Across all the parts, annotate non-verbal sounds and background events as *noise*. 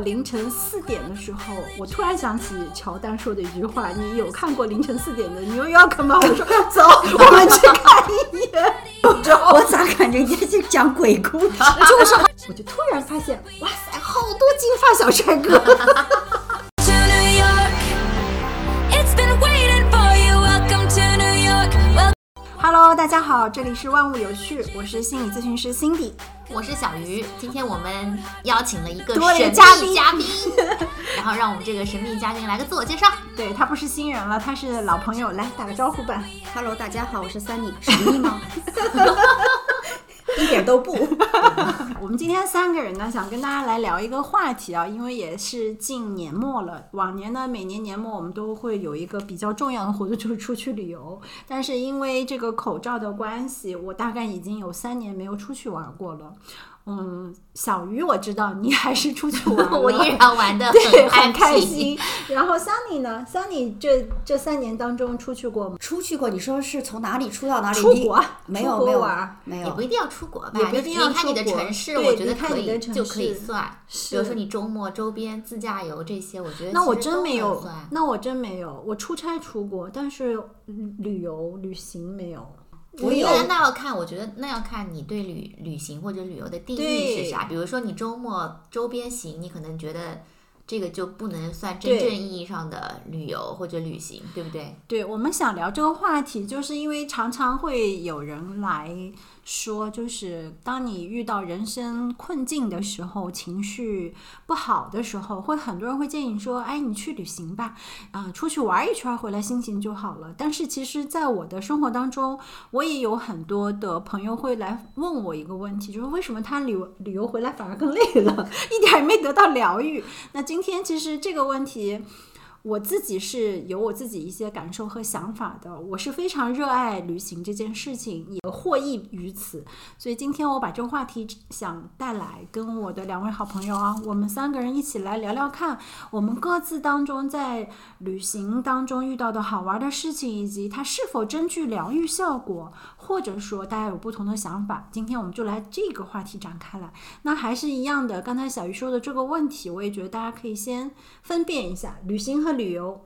凌晨四点的时候，我突然想起乔丹说的一句话：“你有看过凌晨四点的 New York 吗？”我说：“走，我们去看一眼。”我咋感觉你在讲鬼故事？*laughs* 就是，我就突然发现，哇塞，好多金发小帅哥。Hello，大家好，这里是万物有趣，我是心理咨询师 Cindy。我是小鱼，今天我们邀请了一个神秘嘉宾嘉宾 *laughs* 然后让我们这个神秘嘉宾来个自我介绍。*laughs* 对他不是新人了，他是老朋友，来打个招呼吧。Hello，大家好，我是 Sunny，神秘吗？*laughs* 一点都不。*laughs* 我们今天三个人呢，想跟大家来聊一个话题啊，因为也是近年末了。往年呢，每年年末我们都会有一个比较重要的活动，就是出去旅游。但是因为这个口罩的关系，我大概已经有三年没有出去玩过了。嗯，小鱼我知道你还是出去玩了，*laughs* 我依然玩的 *laughs* 对很开心。心。然后 Sunny 呢？Sunny 这这三年当中出去过吗？出去过，你说是从哪里出到哪里？出国没有没有出国玩没有也不。一定要出国吧，就也不一定要离开你的出国城市，我觉得可你的城以就可以算。是比如说你周末周边自驾游这些，我觉得那我其实都真没有，那我真没有。我出差出国，但是旅游旅行没有。我有那那要看，我觉得那要看你对旅旅行或者旅游的定义是啥。比如说你周末周边行，你可能觉得这个就不能算真正意义上的旅游或者旅行，对不对？对，我们想聊这个话题，就是因为常常会有人来说，就是当你遇到人生困境的时候，情绪不好的时候，会很多人会建议你说，哎，你去旅行吧，啊、出去玩一圈回来，心情就好了。但是其实，在我的生活当中，我也有很多的朋友会来问我一个问题，就是为什么他旅游旅游回来反而更累了，*laughs* 一点也没得到疗愈。那今天其实这个问题。我自己是有我自己一些感受和想法的，我是非常热爱旅行这件事情，也获益于此。所以今天我把这个话题想带来，跟我的两位好朋友啊，我们三个人一起来聊聊看，我们各自当中在旅行当中遇到的好玩的事情，以及它是否真具疗愈效果，或者说大家有不同的想法。今天我们就来这个话题展开来。那还是一样的，刚才小鱼说的这个问题，我也觉得大家可以先分辨一下旅行和旅游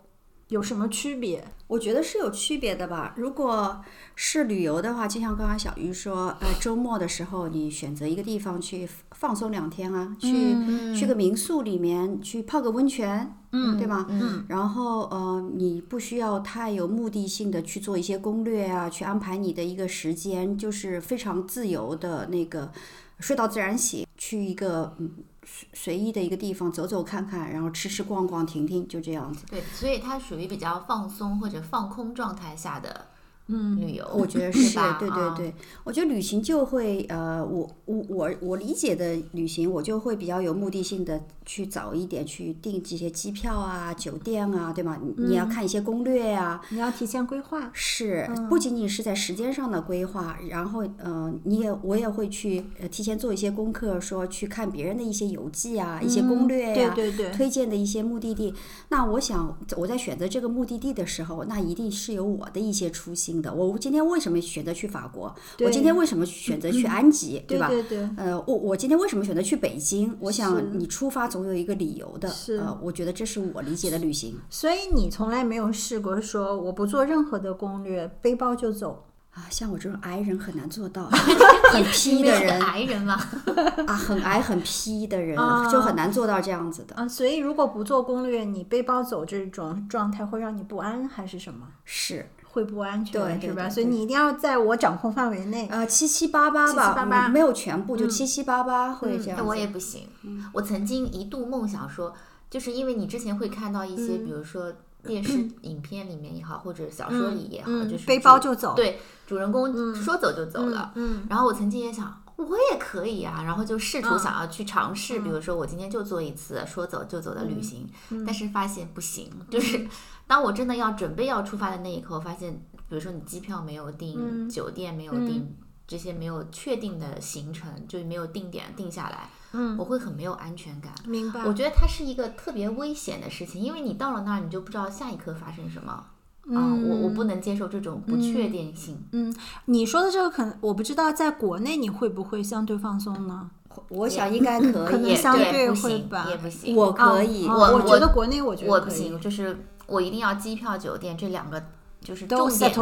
有什么区别。我觉得是有区别的吧。如果是旅游的话，就像刚刚小鱼说，呃，周末的时候你选择一个地方去放松两天啊，去、去个民宿里面去泡个温泉，嗯，对吗？嗯。然后呃，你不需要太有目的性的去做一些攻略啊，去安排你的一个时间，就是非常自由的那个睡到自然醒，去一个嗯随随意的一个地方走走看看，然后吃吃逛逛停停，就这样子。对，所以它属于比较放松或者放空状态下的嗯旅游，我觉得是吧？啊对对对，我觉得旅行就会呃，我我我我理解的旅行，我就会比较有目的性的去早一点去订这些机票啊、酒店啊，对吗？你你要看一些攻略啊，你要提前规划。是不仅仅是在时间上的规划，然后呃，你也我也会去呃提前做一些功课，说去看别人的一些游记啊、一些攻略呀、对对对推荐的一些目的地。那我想我在选择这个目的地的时候，那一定是有我的一些初心的。我今天为什么选择去法国？我今天为什么选择去安吉，对吧？对对呃，我我今天为什么选择去北京？我想你出发总有一个理由的。是呃，我觉得这是我理解的旅行。所以你从来没有试过说我不做任何的攻略，背包就走。啊，像我这种矮人很难做到，*laughs* 很你批的人矮人嘛，*laughs* 啊，很矮很批的人啊就很难做到这样子的。啊，所以如果不做攻略，你背包走这种状态会让你不安，还是什么？是，会不安全，对对是吧？所以你一定要在我掌控范围内。呃，七七八八吧，七七八八嗯没有全部，就嗯七七八八会这样我也不行。我曾经一度梦想说，就是因为你之前会看到一些，比如说电视影片里面也好，或者小说里也好，嗯就是背包就走对，主人公说走就走了。嗯，然后我曾经也想，我也可以啊，然后就试图想要去尝试，比如说我今天就做一次说走就走的旅行，但是发现不行，就是当我真的要准备要出发的那一刻，我发现，比如说你机票没有订，酒店没有订。这些没有确定的行程，就没有定点定下来，嗯，我会很没有安全感。明白。我觉得它是一个特别危险的事情，因为你到了那儿，你就不知道下一刻发生什么。啊、我我不能接受这种不确定性。嗯你说的这个可能我不知道，在国内你会不会相对放松呢？我想应该可可能以，相对会吧也不行。我可以。哦我我觉得国内我觉得我不行，就是我一定要机票、酒店这两个就是重点。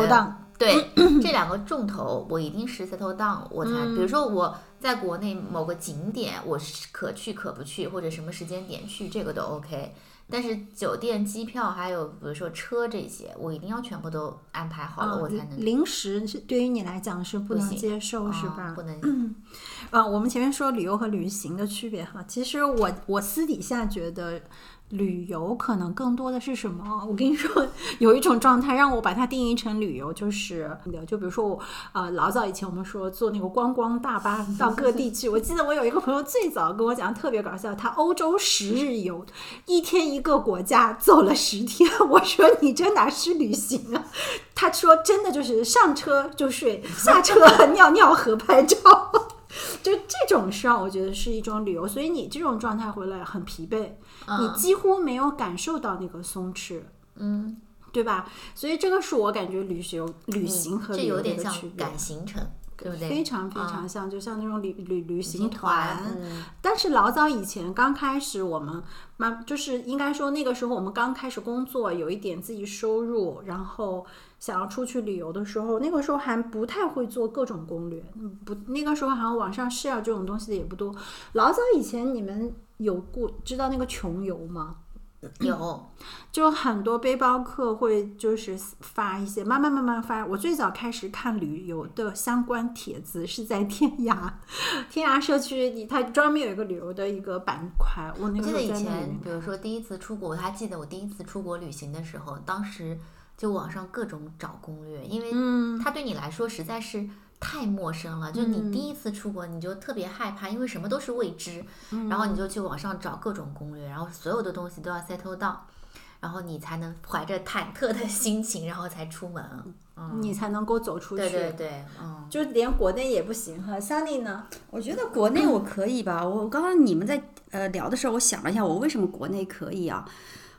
对，*laughs* 这两个重头我一定是 settle down，我才。比如说我在国内某个景点，我是可去可不去，或者什么时间点去，这个都 OK。但是酒店、机票还有比如说车这些，我一定要全部都安排好了，啊我才能临时是对于你来讲是不能接受，是啊吧？不能啊，我们前面说旅游和旅行的区别哈，其实我我私底下觉得旅游可能更多的是什么？我跟你说，有一种状态让我把它定义成旅游，就是就比如说我呃老早以前我们说坐那个观光大巴到各地去，我记得我有一个朋友最早跟我讲特别搞笑，他欧洲十日游，一天一个国家走了十天，我说你这哪是旅行啊？他说真的就是上车就睡，下车 *laughs* 尿尿和拍照。就这种事儿，我觉得是一种旅游，所以你这种状态回来很疲惫，你几乎没有感受到那个松弛，嗯，对吧？所以这个是我感觉旅行、旅行和旅游有点像赶行程，对不对？非常非常啊像，就像那种旅旅旅行行团。嗯，但是老早以前刚开始，我们慢就是应该说那个时候我们刚开始工作，有一点自己收入，然后想要出去旅游的时候，那个时候还不太会做各种攻略，嗯不，那个时候好像网上 share 这种东西的也不多。老早以前你们有过知道那个穷游吗？有就很多背包客会就是发一些，慢慢慢慢发。我最早开始看旅游的相关帖子是在天涯，*laughs* 天涯社区，它专门有一个旅游的一个板块。我那个记得以前比如说第一次出国，我还记得我第一次出国旅行的时候，当时就网上各种找攻略，因为嗯它对你来说实在是太陌生了。就你第一次出国，你就特别害怕，因为什么都是未知，嗯然后你就去网上找各种攻略，然后所有的东西都要 settle down，然后你才能怀着忐忑的心情，然后才出门。嗯，你才能够走出去。对对对，嗯。就连国内也不行哈。Sunny 呢？我觉得国内我可以吧。我刚刚你们在呃聊的时候，我想了一下，我为什么国内可以啊？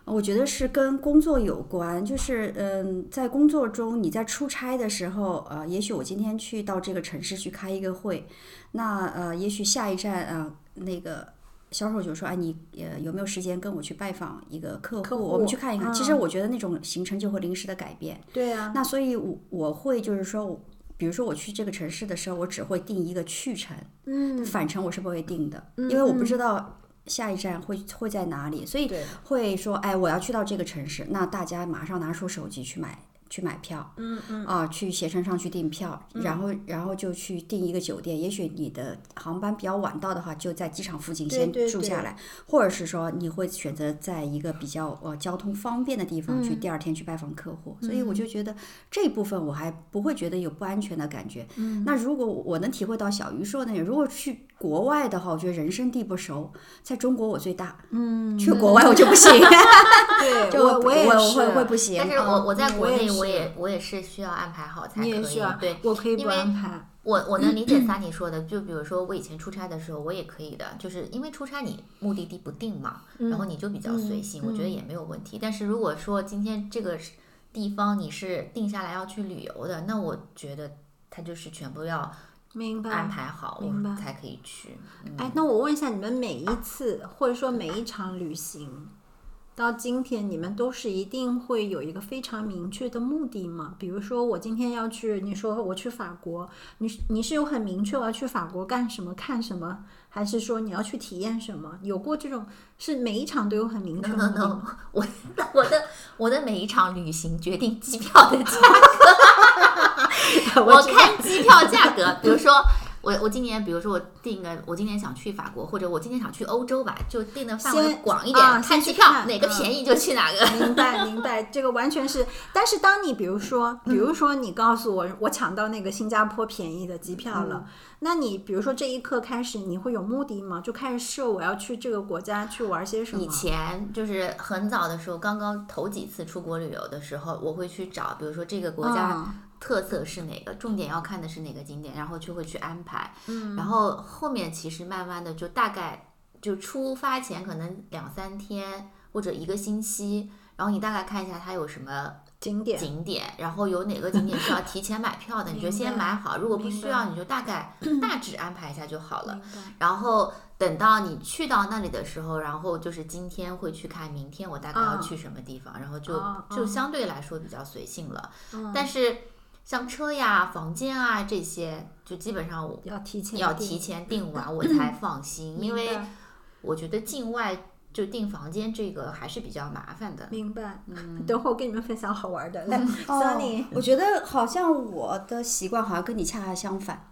我觉得是跟工作有关，就是嗯，在工作中你在出差的时候，呃，也许我今天去到这个城市去开一个会，那呃，也许下一站呃那个销售就说，哎，你呃有没有时间跟我去拜访一个客户？客户我们去看一看。其实嗯我觉得那种行程就会临时的改变。对啊，那所以我，我会就是说，比如说我去这个城市的时候，我只会定一个去程，嗯，返程我是不会定的，因为我不知道下一站会会在哪里，所以会说，哎，我要去到这个城市，那大家马上拿出手机去买。去买票，嗯嗯，啊，去携程上去订票，然后然后就去订一个酒店。也许你的航班比较晚到的话，就在机场附近先住下来，或者是说你会选择在一个比较呃交通方便的地方嗯去，第二天去拜访客户。所以我就觉得这部分我还不会觉得有不安全的感觉。嗯那如果我能体会到小鱼说的那种，如果去国外的话，我觉得人生地不熟，在中国我最大，嗯，去国外我就不行 *laughs* *laughs* 对，就我也我是，会会不行。但是我我在国内，我我也我也是需要安排好才可以。对，我可以不安排。我我能理解 *clears throat* Sunny 说的，就比如说我以前出差的时候，我也可以的，就是因为出差你目的地不定嘛，然后你就比较随性，我觉得也没有问题。但是如果说今天这个地方你是定下来要去旅游的，那我觉得他就是全部要明白。安排好，明白我才可以去。嗯哎，那我问一下，你们每一次或者说每一场旅行，到今天你们都是一定会有一个非常明确的目的吗？比如说我今天要去，你说我去法国，你是你是有很明确我要去法国干什么、看什么，还是说你要去体验什么？有过这种是每一场都有很明确的 no 目的 no，吗？我 *laughs* 我的我的每一场旅行决定机票的价格，*laughs* 我看机票价格，比如说。我我今年，比如说我定个，我今年想去法国，或者我今年想去欧洲吧，就定的范围先广一点，啊看机票看哪个嗯便宜就去哪个。明白明白，这个完全是。但是当你比如说，比如说你告诉我，我抢到那个新加坡便宜的机票了，那你比如说这一刻开始，你会有目的吗？就开始设我要去这个国家去玩些什么？以前就是很早的时候，刚刚头几次出国旅游的时候，我会去找，比如说这个国家嗯特色是哪个，重点要看的是哪个景点，然后就会去安排。嗯，然后后面其实慢慢的就大概就出发前可能两三天或者一个星期，然后你大概看一下它有什么景点景点，然后有哪个景点需要提前买票的，你就先买好。如果不需要，你就大概 *clears throat* 大致安排一下就好了。然后等到你去到那里的时候，然后就是今天会去看，明天我大概要去什么地方，然后就哦就哦相对来说比较随性了。但是像车呀、房间啊这些，就基本上我要提前要提前订完 *clears throat* 我才放心，因为我觉得境外就订房间这个还是比较麻烦的。明白。嗯 *laughs* 等会儿我跟你们分享好玩的。*laughs* 来哦，Sunny，我觉得好像我的习惯好像跟你恰恰相反。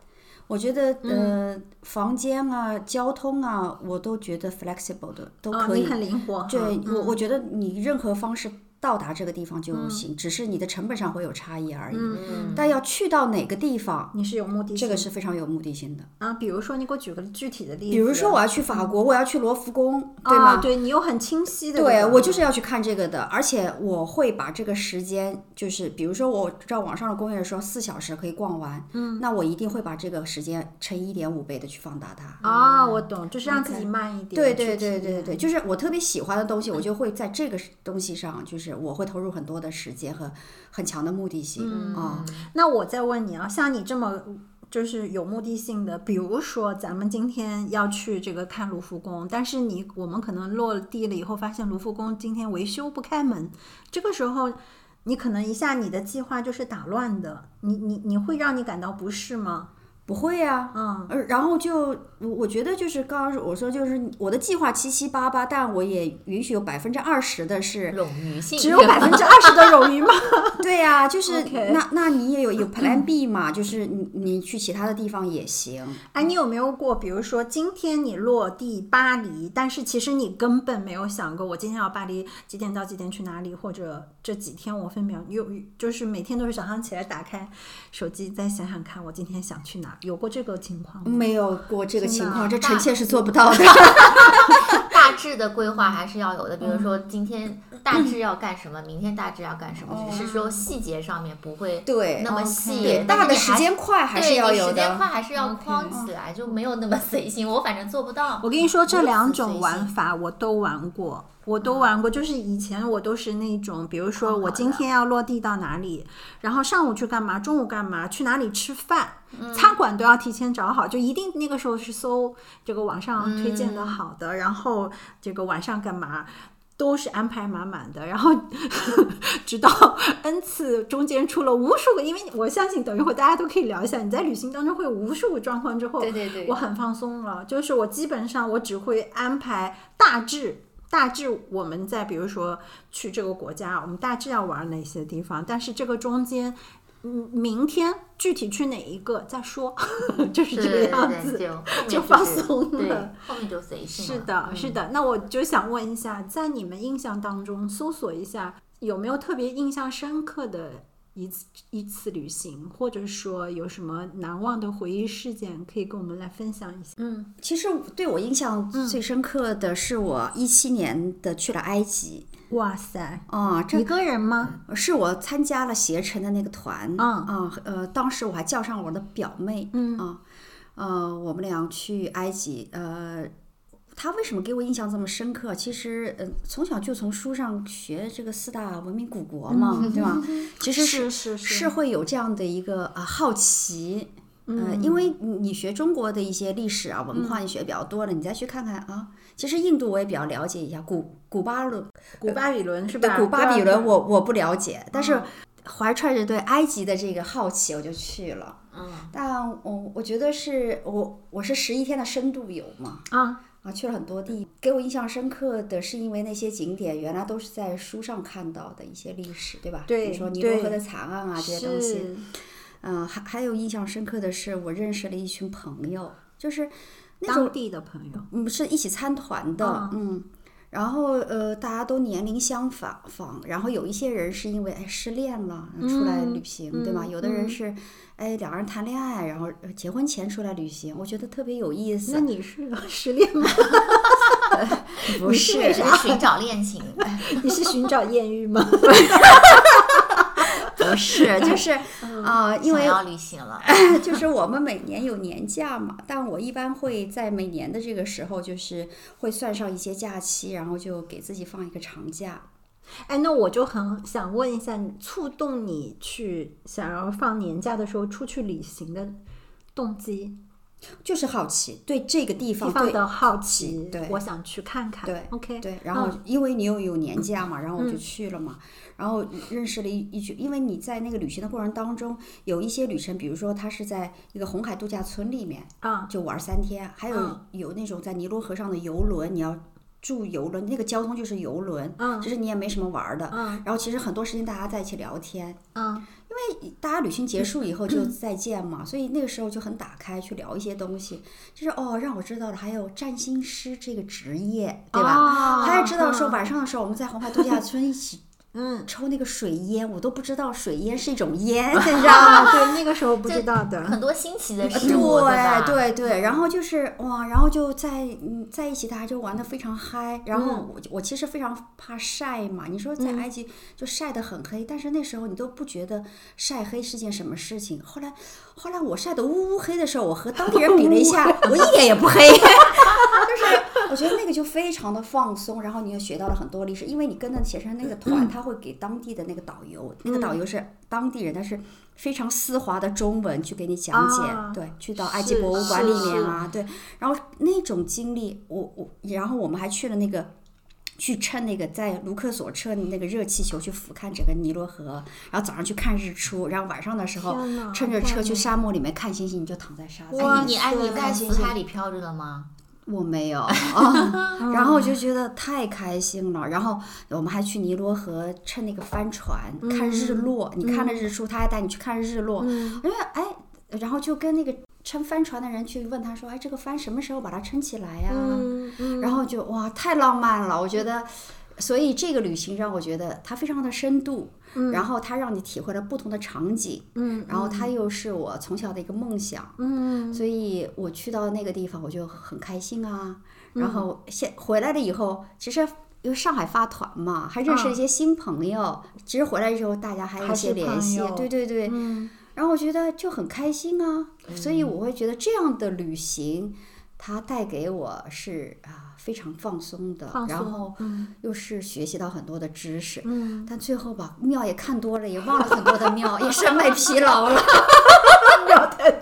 我觉得呃，房间啊、交通啊，我都觉得 flexible 的都哦，可以。你很灵活哈。对我，我嗯觉得你任何方式到达这个地方就行，只是你的成本上会有差异而已。嗯但要去到哪个地方，你是有目的性这个是非常有目的性的。啊，比如说你给我举个具体的例子。比如说我要去法国，我要去罗浮宫，对吗？啊对你有很清晰的对。我就是要去看这个的，而且我会把这个时间，就是比如说我知道网上的攻略说四小时可以逛完，嗯，那我一定会把这个时间乘一点五倍的去放大它。啊，我懂，就是让自己慢一点。对对对对对，就是我特别喜欢的东西，我就会在这个东西上，就是我会投入很多的时间和很强的目的性嗯啊。那我再问你啊，像你这么就是有目的性的，比如说咱们今天要去这个看卢浮宫，但是你我们可能落地了以后，发现卢浮宫今天维修不开门，这个时候你可能一下你的计划就是打乱的，你你你会让你感到不适吗？不会呀、嗯，呃，然后就我我觉得就是刚刚我说就是我的计划七七八八，但我也允许有百分之二十的是冗余性。只有百分之二十的冗余吗？*laughs* 对呀、就是那那你也有有 *coughs* Plan B 嘛，就是你你去其他的地方也行。哎，你有没有过，比如说今天你落地巴黎，但是其实你根本没有想过，我今天要巴黎几点到几点去哪里，或者这几天我分秒有就是每天都是早上起来打开手机再想想看，我今天想去哪，有过这个情况吗？没有过这个情况，这臣妾是做不到的。*laughs* 大致的规划还是要有的，比如说嗯今天大致要干什么，明天大致要干什么，只是说细节上面不会对那么细，对，但是你还大的时间块还是对要有的时间的。块还是要框起来，就没有那么 *laughs* 随性。我反正做不到。我跟你说，这两种玩法我都玩过，我都玩过。就是以前我都是那种，比如说我今天要落地到哪里，然后上午去干嘛，中午干嘛，去哪里吃饭，嗯餐馆都要提前找好，就一定那个时候是搜这个网上推荐嗯的好的，然后这个晚上干嘛。都是安排满满的，然后 *laughs* 直到 n 次中间出了无数个，因为我相信等一会儿大家都可以聊一下，你在旅行当中会有无数个状况之后，对对对我很放松了，就是我基本上我只会安排大致。大致我们在比如说去这个国家，我们大致要玩哪些地方，但是这个中间，嗯，明天具体去哪一个再说，*laughs* 就是这个样子。对对，就就放松了，后面就随性。是的，嗯是的。那我就想问一下，在你们印象当中，搜索一下有没有特别印象深刻的一次一次旅行，或者说有什么难忘的回忆事件，可以跟我们来分享一下？嗯，其实对我印象最深刻的是我一七年的去了埃及哇塞，啊，这一个人吗？是我参加了携程的那个团嗯啊，呃，当时我还叫上我的表妹，嗯啊，呃，我们俩去埃及，呃。他为什么给我印象这么深刻？其实，呃，从小就从书上学这个四大文明古国嘛，*laughs* 对吧？其实是是是是会有这样的一个啊好奇，呃，因为你你学中国的一些历史啊文化，你学的比较多了，你再去看看啊，其实印度我也比较了解一下，古古巴伦古巴比伦是吧？对古巴比伦我我不了解，但是嗯怀揣着对埃及的这个好奇，我就去了。嗯，但我我觉得是我我是十一天的深度游嘛，啊，啊，去了很多地，给我印象深刻的是因为那些景点原来都是在书上看到的一些历史，对吧？对比如说尼罗河的惨案啊这些东西。嗯，还还有印象深刻的是，我认识了一群朋友，就是那当地的朋友。嗯是一起参团的，嗯。然后呃，大家都年龄相仿仿，然后有一些人是因为哎失恋了出来旅行，对吧？嗯有的人嗯是哎两个人谈恋爱，然后呃结婚前出来旅行，我觉得特别有意思。那你是 *laughs* 失恋吗？*laughs* 不你是是寻找恋情。*laughs* 你是寻找艳遇吗？不是，就是 *laughs* 嗯啊、因为想要旅行了，*laughs* 就是我们每年有年假嘛，但我一般会在每年的这个时候，就是会算上一些假期，然后就给自己放一个长假。哎，那我就很想问一下，你触动你去想要放年假的时候出去旅行的动机？就是好奇，对这个地方对地方的好奇，对我想去看看。对，OK，对，然后因为你又有年假嘛，然后我嗯就去了嘛，然后认识了一一群，因为你在那个旅行的过程当中，有一些旅程，比如说他是在一个红海度假村里面啊，就玩三天，还有嗯有那种在尼罗河上的游轮，你要住游轮，那个交通就是游轮，嗯其实你也没什么玩儿的，嗯然后其实很多时间大家在一起聊天，嗯大家旅行结束以后就再见嘛，所以那个时候就很打开去聊一些东西，就是哦，让我知道了还有占星师这个职业，对吧？哦还知道说嗯。晚上的时候我们在红海度假村一起嗯，抽那个水烟，我都不知道水烟是一种烟，*laughs* 你知道吗？啊，对，那个时候不知道的。很多新奇的事物，对对对，然后就是哇，然后就在嗯在一起，大家就玩的非常嗨。然后我我其实非常怕晒嘛，你说在埃及就晒得很黑，但是那时候你都不觉得晒黑是件什么事情。后来后来我晒得乌乌黑的时候，我和当地人比了一下，*laughs* 我一点也不黑。*laughs* 就是我觉得那个就非常的放松，然后你又学到了很多历史，因为你跟着写成那个团，他会给当地的那个导游，那个导游是当地人，但是非常丝滑的中文去给你讲解，啊对，去到埃及博物馆里面啊，对，然后那种经历，我我，然后我们还去了那个。去趁那个在卢克索车那个热气球去俯瞰整个尼罗河，然后早上去看日出，然后晚上的时候趁着车去沙漠里面看星星，你就躺在沙子哇。你哎，你塞在死海里飘着了吗？我没有。啊，*laughs* *laughs* 然后我就觉得太开心了。然后我们还去尼罗河乘那个帆船看日落，你看了日出，他还带你去看日落。因为哎，然后就跟那个撑帆船的人去问他说：“哎，这个帆什么时候把它撑起来呀、然后就哇，太浪漫了，我觉得。所以这个旅行让我觉得它非常的深度，然后它让你体会了不同的场景，嗯然后它。又是我从小的一个梦想，嗯所以我去到那个地方我就很开心啊。然嗯后现回来了以后，其实因为上海发团嘛，还认识了一些新朋友。其实回来之后，大家还有一些联系，对对对。嗯。然后我觉得就很开心啊，所以。我会觉得这样的旅行，它带给我是啊非常放松的，松然后嗯又是学习到很多的知识。嗯，但最后吧，庙也看多了，也忘了很多的庙，也审美疲劳了。因 *laughs* 为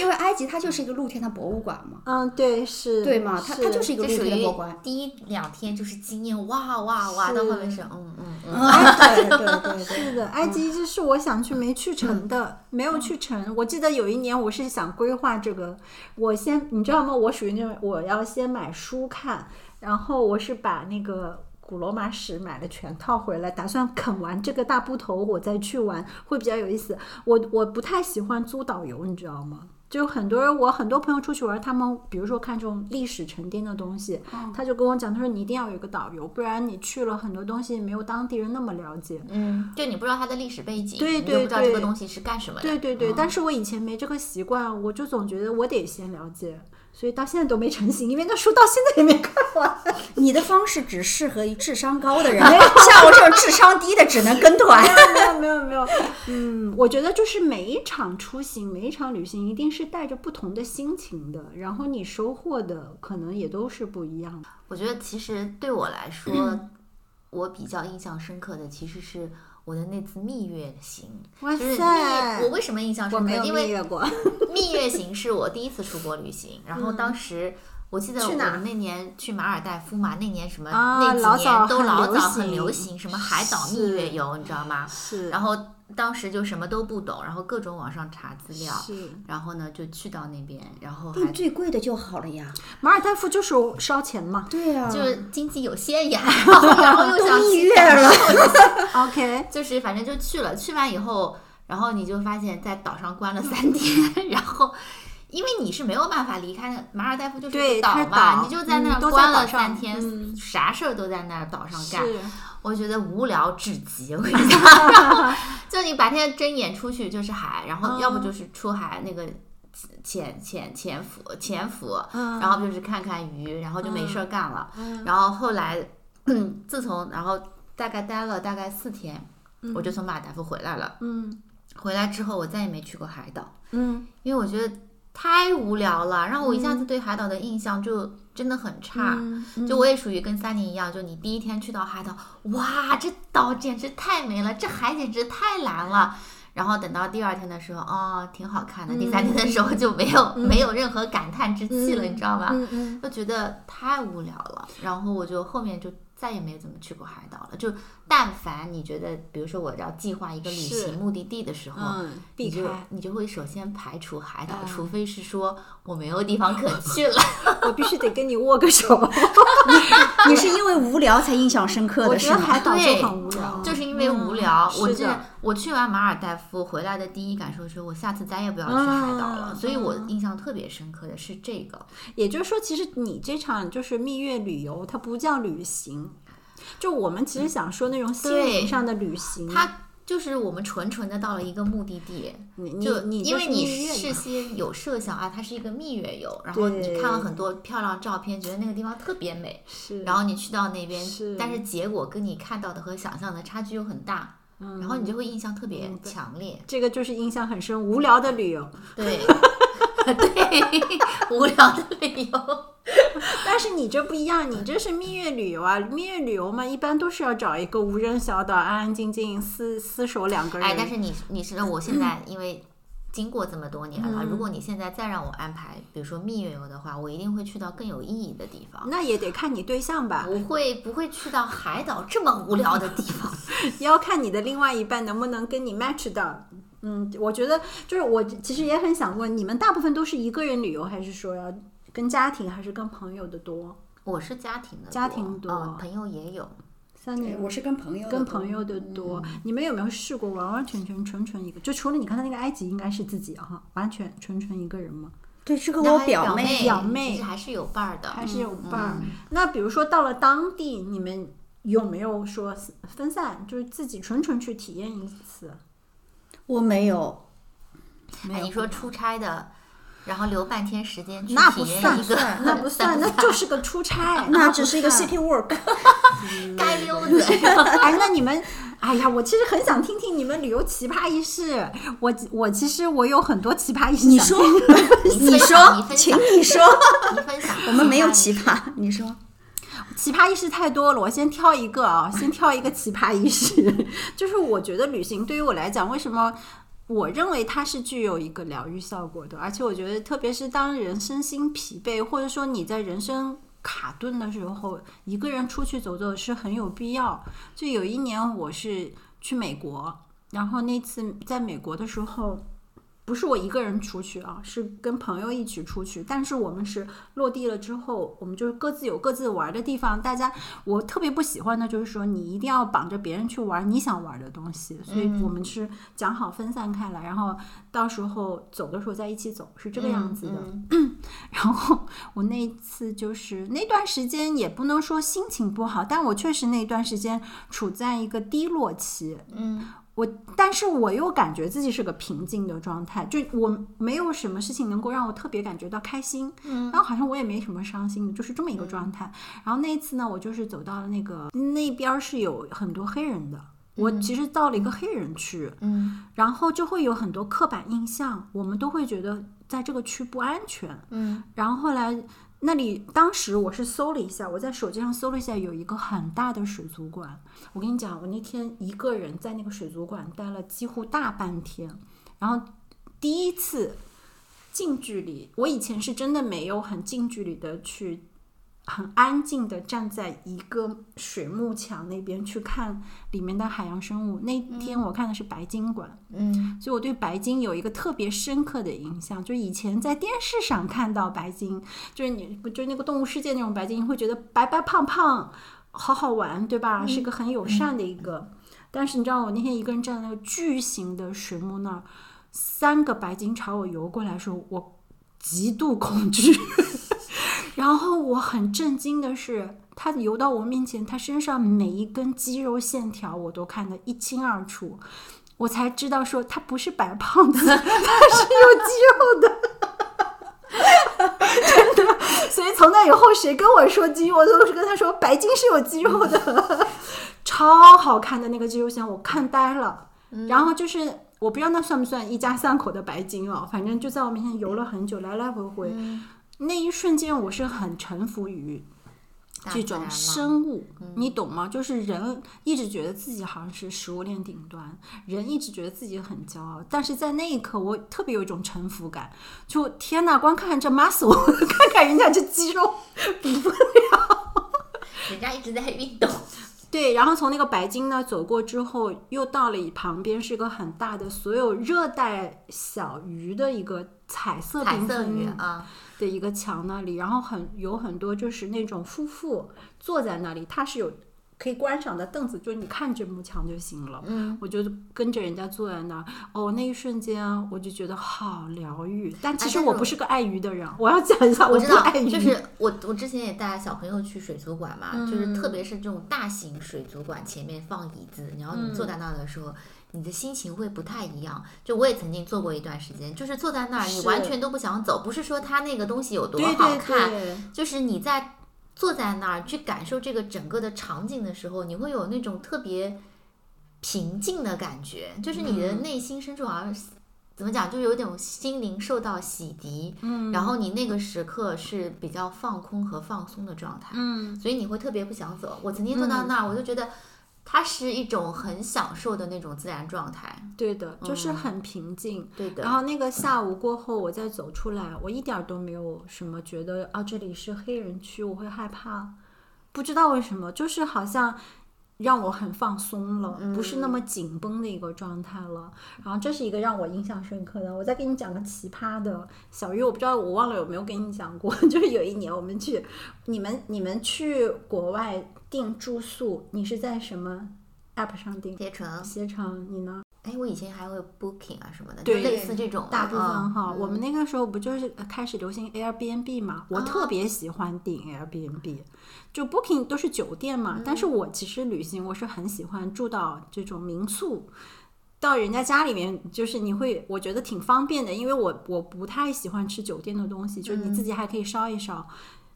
因为埃及它就是一个露天的博物馆嘛，嗯，对，是，对嘛？它它就是一个露天的博物馆。第一两天就是惊艳，哇哇哇，到后面是嗯嗯嗯，对对对，*laughs* 是的，埃及这是我想去没去成的，没有去成。我记得有一年我是想规划这个，我先你知道吗？我属于那种我要先买书看，然后我是把那个。古罗马史买了全套回来，打算啃完这个大部头，我再去玩会比较有意思。我我不太喜欢租导游，你知道吗？就很多人，我很多朋友出去玩，他们比如说看这种历史沉淀的东西，他就跟我讲，他说你一定要有一个导游，不然你去了很多东西没有当地人那么了解。嗯，就你不知道它的历史背景，对对你就不知道这个东西是干什么的。对对对，嗯但是我以前没这个习惯，我就总觉得我得先了解，所以到现在都没成型，因为那书到现在也没看完。*laughs* 你的方式只适合于智商高的人，*laughs* 像我这种智商低的只能跟团。*laughs* 没有没有没有，嗯，我觉得就是每一场出行，每一场旅行，一定是带着不同的心情的，然后你收获的可能也都是不一样的。我觉得其实对我来说，*clears throat* 我比较印象深刻的其实是我的那次蜜月行。哇就是蜜塞月，我为什么印象深刻？因为蜜月过，*laughs* 蜜月行是我第一次出国旅行，然后当时。我记得我们那年去马尔代夫嘛，那年什么、啊那几年都老早很行流行，什么海岛蜜月游，你知道吗？是，然后当时就什么都不懂，然后各种网上查资料，然后呢就去到那边，然后还订最贵的就好了呀。马尔代夫就是烧钱嘛。对呀、就是经济有限呀，*laughs* 然后又想去蜜月了感受一下 *laughs* OK，就是反正就去了，去完以后，然后你就发现在岛上关了三天，然后。因为你是没有办法离开那马尔代夫，就是岛嘛，你就在那儿关了三天，嗯啥事儿都在那儿岛上干。是，我觉得无聊至极，我跟你讲。然 *laughs* 后就你白天睁眼出去就是海，然后要不就是出海那个潜潜潜伏潜伏，嗯，然后就是看看鱼，然后就没事儿干了。嗯然后后来，自从然后大概待了大概四天，我就从马尔代夫回来了。嗯回来之后，我再也没去过海岛，嗯因为我觉得太无聊了，然后我一下子对海岛的印象就真的很差。嗯就我也属于跟三妮一样，就你第一天去到海岛，哇，这岛简直太美了，这海简直太蓝了。然后等到第二天的时候，哦，挺好看的。第三天的时候就没有、没有任何感叹之气了，你知道吧？就觉得太无聊了，然后我就后面就再也没有怎么去过海岛了。就但凡你觉得，比如说我要计划一个旅行目的地的时候，嗯避你就开你就会首先排除海岛，嗯除非是说我没有地方可去了。*laughs* 我必须得跟你握个手。*laughs* *laughs* 你是因为无聊才印象深刻的是吗？觉得海岛就对很无聊，就是因为无聊，嗯我这是的我去完马尔代夫回来的第一感受是我下次再也不要去海岛了，嗯所以我印象特别深刻的是这个。也就是说，其实你这场就是蜜月旅游，它不叫旅行。就我们其实想说那种心灵上的旅行，它就是我们纯纯的到了一个目的地，就你因为你事先 *laughs* 有设想啊，它是一个蜜月游，然后你看了很多漂亮照片，觉得那个地方特别美，是，然后你去到那边是，但是结果跟你看到的和想象的差距又很大，嗯然后你就会印象特别强烈。这个就是印象很深，无聊的旅游。*laughs* 对，*laughs* 对，无聊的旅游。但是你这不一样，你这是蜜月旅游啊！蜜月旅游嘛，一般都是要找一个无人小岛，安安静静，厮厮守两个人。哎，但是你你是我现在 *clears throat* 因为经过这么多年嗯了，如果你现在再让我安排，比如说蜜月游的话，我一定会去到更有意义的地方。那也得看你对象吧，不会不会去到海岛这么无聊的地方。*laughs* 要看你的另外一半能不能跟你 match 到。嗯，我觉得就是我其实也很想问，你们大部分都是一个人旅游，还是说要跟家庭，还是跟朋友的多？我是家庭的家庭多嗯朋友也有。三年，我是跟朋友跟朋友的多。你们有没有试过完完全全纯纯一个？就除了你刚才那个埃及，应该是自己哈，完全纯纯一个人吗？对，是个那还有我表妹，表妹其实还是有伴儿的，还是有伴儿？嗯那比如说到了当地，你们有没有说分散，就是自己纯纯去体验一次？我没有，哎，你说出差的，然后留半天时间去那不体验算一个，那不 *laughs* 算，那就是个出差，*laughs* 那只是一个 city work。*laughs* 该溜子。哎，那你们，哎呀，我其实很想听听你们旅游奇葩一事。我我其实我有很多奇葩一事。你说，你说，请你说，你分享，我们没有奇奇葩，你说。奇葩轶事太多了，我先挑一个啊，*laughs* 先挑一个奇葩轶事。*laughs* 就是我觉得旅行对于我来讲，为什么？我认为它是具有一个疗愈效果的，而且我觉得，特别是当人身心疲惫，或者说你在人生卡顿的时候，一个人出去走走是很有必要。就有一年我是去美国，然后那次在美国的时候，不是我一个人出去啊，是跟朋友一起出去。但是我们是落地了之后，我们就是各自有各自玩的地方。大家，我特别不喜欢的就是说，你一定要绑着别人去玩你想玩的东西。所以我们是讲好分散开来，然后到时候走的时候再一起走，是这个样子的。嗯 *laughs* 然后我那一次就是那段时间也不能说心情不好，但我确实那段时间处在一个低落期。嗯我，但是我又感觉自己是个平静的状态，就我没有什么事情能够让我特别感觉到开心，嗯然后好像我也没什么伤心的，就是这么一个状态。然后那一次呢，我就是走到了那个那边儿是有很多黑人的，我其实到了一个黑人区，嗯然后就会有很多刻板印象，我们都会觉得在这个区不安全。嗯然后后来那里当时我是搜了一下，我在手机上搜了一下，有一个很大的水族馆。我跟你讲，我那天一个人在那个水族馆待了几乎大半天，然后第一次近距离，我以前是真的没有很近距离的去。很安静的站在一个水幕墙那边去看里面的海洋生物。那天我看的是白鲸馆，嗯所以我对白鲸有一个特别深刻的印象，就以前在电视上看到白鲸，就是你不就是那个动物世界那种白鲸，你会觉得白白胖胖，好好玩，对吧？是个很友善的一个。但是你知道，我那天一个人站在那个巨型的水幕那儿，三个白鲸朝我游过来的时候，我极度恐惧。然后我很震惊的是，他游到我面前，他身上每一根肌肉线条我都看得一清二楚。我才知道说他不是白胖子，他是有肌肉的，*laughs* 真的。所以从那以后，谁跟我说肌肉，我都是跟他说白金是有肌肉的，*laughs* 超好看的那个肌肉线，我看呆了。然后就是我不知道那算不算一家三口的白金哦，反正就在我面前游了很久，来来回回。那一瞬间我是很臣服于这种生物，你懂吗？就是人一直觉得自己好像是食物链顶端，人一直觉得自己很骄傲，但是在那一刻，我特别有一种臣服感。就天呐，光看这 muscle，*laughs* 看看人家这肌肉，比不了 *laughs* 人家一直在运动，*laughs* 对，然后从那个白金呢走过之后，又到了旁边是一个很大的所有热带小鱼的一个彩色缤纷鱼啊，的一个墙那里，然后很有很多就是那种夫妇坐在那里，它是有可以观赏的凳子，就你看这幕墙就行了。嗯，我就跟着人家坐在那儿，哦，那一瞬间我就觉得好疗愈。但其实我不是个爱鱼的人，我要讲一下，我知道爱鱼。，就是 *laughs* 我我之前也带小朋友去水族馆嘛，就是嗯特别是这种大型水族馆前面放椅子，然后你坐在那儿的时候。你的心情会不太一样，就我也曾经做过一段时间，就是坐在那儿，你完全都不想走，不是说它那个东西有多好看，对，就是你在坐在那儿去感受这个整个的场景的时候，你会有那种特别平静的感觉，就是你的内心深处好像是怎么讲，就有点心灵受到洗涤，嗯，然后你那个时刻是比较放空和放松的状态，嗯，所以你会特别不想走。我曾经坐到那儿，我就觉得它是一种很享受的那种自然状态，对的，就是很平静。对的。然后那个下午过后，我再走出来，我一点儿都没有什么觉得啊，这里是黑人区，我会害怕。不知道为什么，就是好像让我很放松了，不是那么紧绷的一个状态了。然后这是一个让我印象深刻的。我再给你讲个奇葩的，小鱼，我不知道我忘了有没有跟你讲过，*laughs* 就是有一年我们去，你们你们去国外订住宿，你是在什么 app 上订？携程，携程，你呢？哎，我以前还会 Booking 啊什么的，就对类似这种大部分嗯哈，我们那个时候不就是呃开始流行 Airbnb 嘛？我特别喜欢订 Airbnb，就 Booking 都是酒店嘛，但是我其实旅行我是很喜欢住到这种民宿。到人家家里面，就是你会，我觉得挺方便的，因为我我不太喜欢吃酒店的东西，就是你自己还可以烧一烧。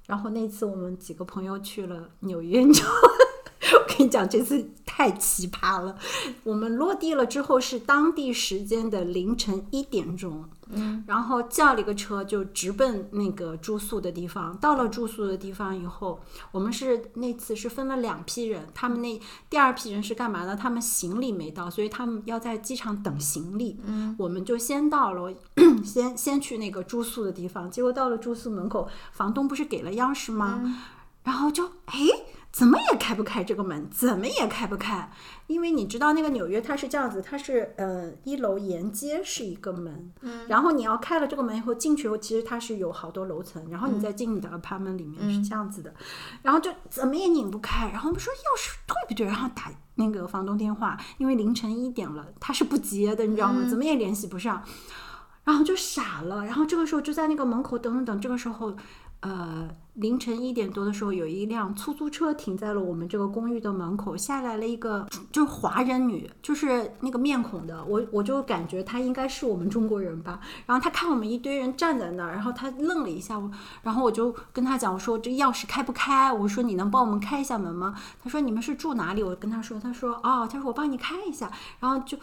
然后那次我们几个朋友去了纽约，你知道，我跟你讲，这次太奇葩了。我们落地了之后是当地时间的凌晨一点钟，嗯，然后叫了一个车就直奔那个住宿的地方。到了住宿的地方以后，我们是那次是分了两批人，他们那第二批人是干嘛呢？他们行李没到，所以他们要在机场等行李。嗯，我们就先到了，*clears throat* 先先去那个住宿的地方。结果到了住宿门口，房东不是给了钥匙吗？然后就哎。怎么也开不开这个门，怎么也开不开，因为你知道那个纽约它是这样子，它是呃一楼沿街是一个门，嗯，然后你要开了这个门以后进去以后，其实它是有好多楼层，然后你再进你的 apartment 里面是这样子的，然后就怎么也拧不开，然后我们说钥匙对不对，然后打那个房东电话，因为凌晨一点了，他是不接的，你知道吗？怎么也联系不上，然后就傻了，然后这个时候就在那个门口等等等，这个时候。呃，凌晨一点多的时候，有一辆出租车停在了我们这个公寓的门口，下来了一个就是华人女，就是那个面孔的，我我就感觉她应该是我们中国人吧。然后她看我们一堆人站在那儿，然后她愣了一下，我然后我就跟她讲，我说这钥匙开不开？我说你能帮我们开一下门吗？她说你们是住哪里？我跟她说，她说哦，她说我帮你开一下，然后就。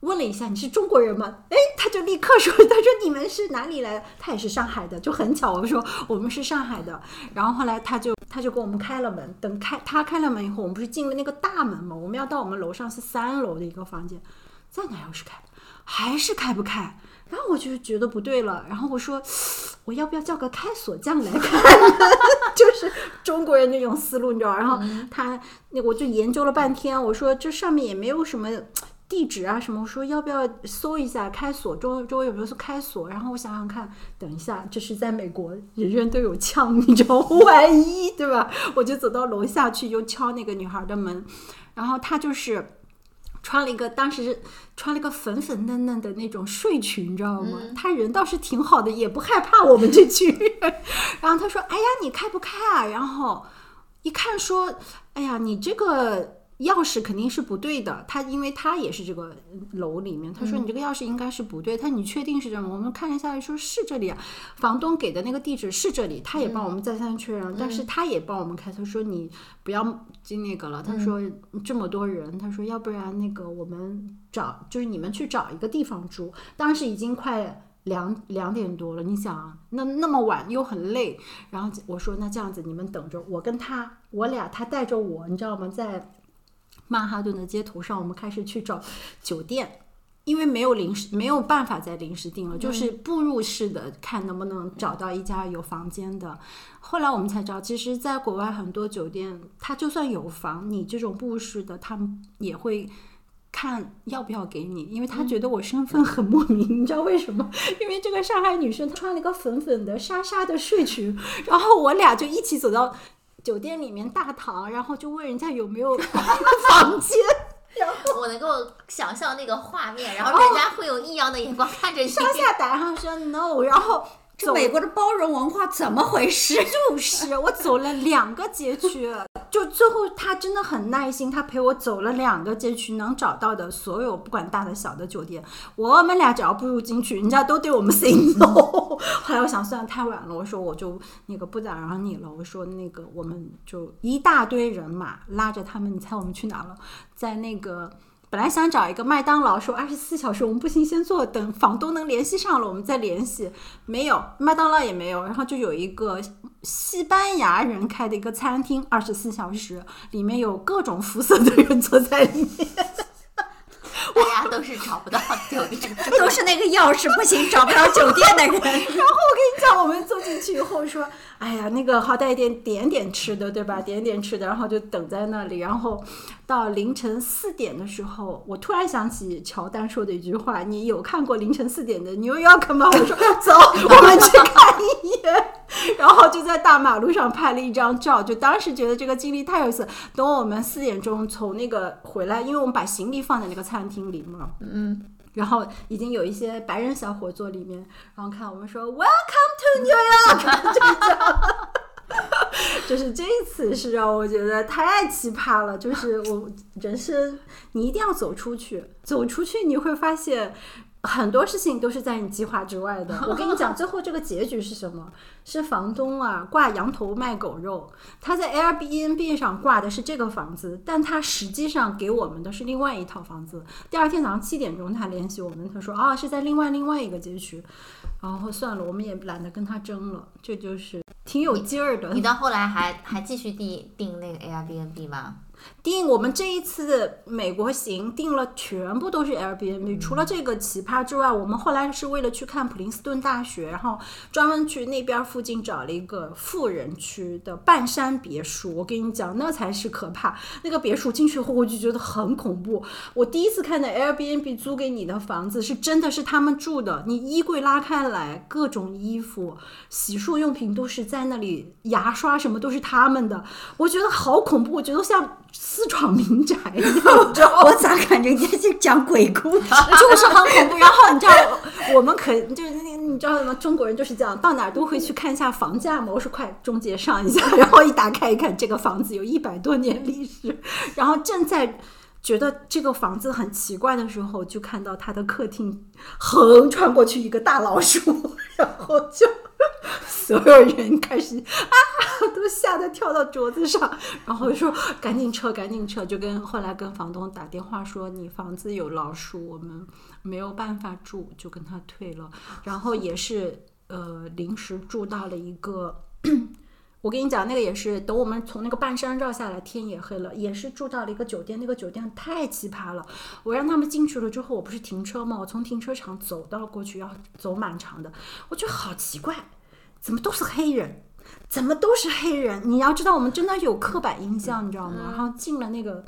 问了一下你是中国人吗？哎，他就立刻说，*laughs* 他说你们是哪里来的？他也是上海的，就很巧，我说我们是上海的。然后后来他就他就给我们开了门，等开他开了门以后，我们不是进了那个大门吗？我们要到我们楼上是三楼的一个房间，再拿钥匙开，还是开不开。然后我就觉得不对了，然后我说我要不要叫个开锁匠来开？*laughs* 就是中国人那种思路，你知道？然后他那我就研究了半天，我说这上面也没有什么。地址啊什么，我说要不要搜一下开锁，周周围有没有是开锁？然后我想想看，等一下，这是在美国，人人都有枪，你知道，*laughs* 万一对吧？我就走到楼下去，就敲那个女孩的门，然后她就是穿了一个，当时穿了一个粉粉嫩嫩的那种睡裙，你知道吗？她人倒是挺好的，也不害怕我们这群人。*laughs* 然后她说：“哎呀，你开不开啊？”然后一看说：“哎呀，你这个。”钥匙肯定是不对的，他因为他也是这个楼里面，他说你这个钥匙应该是不对，他说你确定是这样？我们看了一下来说是这里啊，房东给的那个地址是这里，他也帮我们再三确认，但是他也帮我们开，他说你不要进那个了，他说这么多人，他说要不然那个我们找就是你们去找一个地方住，当时已经快。两两点多了，你想啊，那那么晚又很累，然后我说那这样子你们等着，我跟他我俩他带着我，你知道吗？在曼哈顿的街头上，我们开始去找酒店。因为没有临时没有办法再临时订了，就是步入式的看能不能找到一家有房间的。后来我们才知道，其实在国外很多酒店，它就算有房，你这种步入式的，他们也会看要不要给你，因为他觉得我身份很莫名，你知道为什么？*laughs* 因为这个上海女生她穿了一个粉粉的纱纱的睡裙，然后我俩就一起走到酒店里面大堂，然后就问人家有没有房 *laughs* 间。我能够想象那个画面，然后人家会有异样的眼光看着你。上下打上说 no，然后这美国的包容文化怎么回事？*laughs* 就是我走了两个街区，就最后他真的很耐心，他陪我走了两个街区，能找到的所有不管大的小的酒店，我们俩只要步入进去，人家都对我们 *laughs* say no。*laughs* 后来我想算了太晚了，我说我就那个不打扰你了，我说那个我们就一大堆人马拉着他们，你猜我们去哪了？在那个。本来想找一个麦当劳，说二十四小时我们不行，先做，等房东能联系上了，我们再联系。没有，麦当劳也没有，然后就有一个西班牙人开的一个餐厅，二十四小时，里面有各种肤色的人坐在里面。*laughs* 大家都是找不到酒店，都是那个钥匙不行，找不到酒店的人。*laughs* 然后我跟你讲，我们坐进去以后说，哎呀，那个好歹一点点点吃的，对吧？点点吃的，然后就等在那里。然后到凌晨四点的时候，我突然想起乔丹说的一句话：“你有看过凌晨四点的 New York 吗？”我说：“ *laughs* 走，我们去看一眼。”然后就在大马路上拍了一张照，就当时觉得这个经历太有意思。等我们四点钟从那个回来，因为我们把行李放在那个餐厅里嘛，嗯，然后已经有一些白人小伙坐里面，然后看我们说 Welcome to New York，*laughs* 就这样。*laughs* 就是这一次是让我觉得太奇葩了，就是我人生你一定要走出去，走出去你会发现。很多事情都是在你计划之外的。*laughs* 我跟你讲，最后这个结局是什么？是房东啊挂羊头卖狗肉，他在 Airbnb 上挂的是这个房子，但他实际上给我们的是另外一套房子。第二天早上七点钟，他联系我们，他说啊是在另外另外一个街区。然后算了，我们也懒得跟他争了，这就是挺有劲儿的。你到后来还还继续订订那个 Airbnb 吗？订我们这一次美国行订了，全部都是 Airbnb，除了这个奇葩之外，我们后来是为了去看普林斯顿大学，然后专门去那边附近找了一个富人区的半山别墅。我跟你讲，那才是可怕。那个别墅进去后，我就觉得很恐怖。我第一次看到 Airbnb 租给你的房子是真的是他们住的，你衣柜拉开来，各种衣服、洗漱用品都是在那里，牙刷什么都是他们的，我觉得好恐怖，我觉得像。私闯民宅，你知道 *laughs* 我咋感觉你在讲鬼故事？*laughs* 就是很恐怖。然后你知道，我们可就是你知道吗？中国人就是这样，到哪儿都会去看一下房价嘛。我说快，中介上一下。然后一打开一看，这个房子有一百多年历史。然后正在觉得这个房子很奇怪的时候，就看到他的客厅横穿过去一个大老鼠，*laughs* 然后就。所有人开始啊，都吓得跳到桌子上，然后说赶紧撤，赶紧撤。就跟后来跟房东打电话说，你房子有老鼠，我们没有办法住，就跟他退了。然后也是呃临时住到了一个，我跟你讲那个也是，等我们从那个半山绕下来，天也黑了，也是住到了一个酒店。那个酒店太奇葩了，我让他们进去了之后，我不是停车吗？我从停车场走到过去要走蛮长的，我觉得好奇怪。怎么都是黑人？怎么都是黑人？你要知道，我们真的有刻板印象，你知道吗？然后进了那个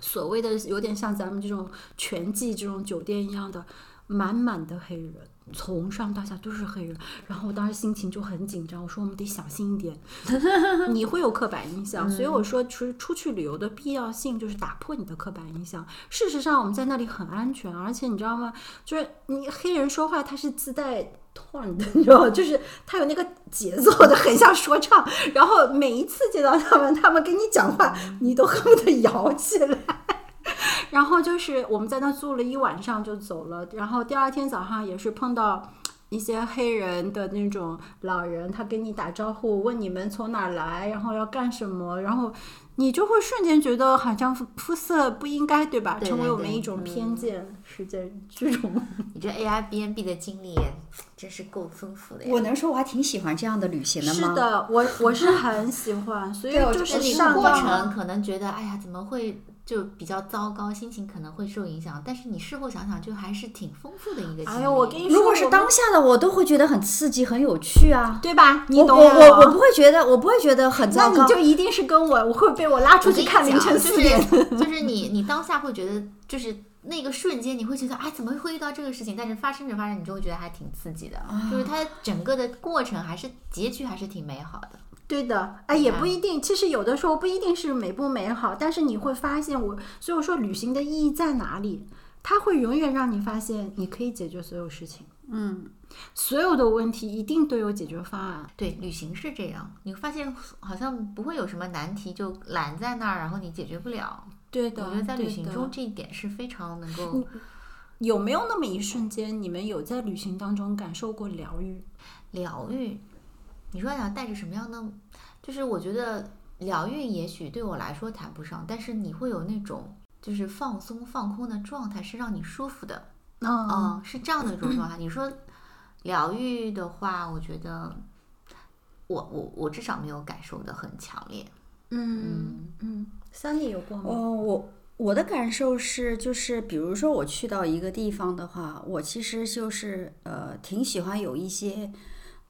所谓的有点像咱们这种全季这种酒店一样的，满满的黑人，从上到下都是黑人。然后我当时心情就很紧张，我说我们得小心一点。*laughs* 你会有刻板印象，所以我说出出去旅游的必要性就是打破你的刻板印象。事实上，我们在那里很安全，而且你知道吗？就是你黑人说话他是自带。你知道吗？*laughs* 就是他有那个节奏的，很像说唱。然后每一次见到他们，他们跟你讲话，你都恨不得摇起来。然后就是我们在那住了一晚上就走了。然后第二天早上也是碰到一些黑人的那种老人，他跟你打招呼，问你们从哪儿来，然后要干什么，然后你就会瞬间觉得好像肤肤色不应该，对吧？对成为我们一种偏见，是这这种。*laughs* 你这 Airbnb 的经历真是够丰富的呀。我能说我还挺喜欢这样的旅行的吗？是的，我我是很喜欢，所以就就是是你过上到程可能觉得，哎呀，怎么会就比较糟糕，心情可能会受影响。但是你事后想想，就还是挺丰富的一个经历。哎呦，我跟你说，如果是当下的，我都会觉得很刺激、很有趣啊。对吧？你我我懂我我我不会觉得，我不会觉得很那糟糕。那你就一定是跟我，我会被我拉出去看凌讲晨四点。就是就是你你当下会觉得，就是那个瞬间，你会觉得，哎，怎么会遇到这个事情？但是发生着发生，你就会觉得还挺刺激的，啊就是它整个的过程还是结局还是挺美好的。对的，哎，也啊不一定。其实有的时候不一定是美不美好，但是你会发现我，所以我说旅行的意义在哪里？它会永远让你发现，你可以解决所有事情，嗯，所有的问题一定都有解决方案。对，旅行是这样，你会发现好像不会有什么难题就拦在那儿，然后你解决不了。对的，我觉得在旅行中这一点是非常能够有没有那么一瞬间，你们有在旅行当中感受过疗愈？疗愈。你说想带着什么样的？就是我觉得疗愈也许对我来说谈不上，但是你会有那种就是放松放空的状态，是让你舒服的。嗯嗯，是这样的一种状态。你说疗愈的话，我觉得我我我至少没有感受的很强烈。嗯嗯，三弟有过吗？哦，我我的感受是，就是比如说我去到一个地方的话，我其实就是呃挺喜欢有一些。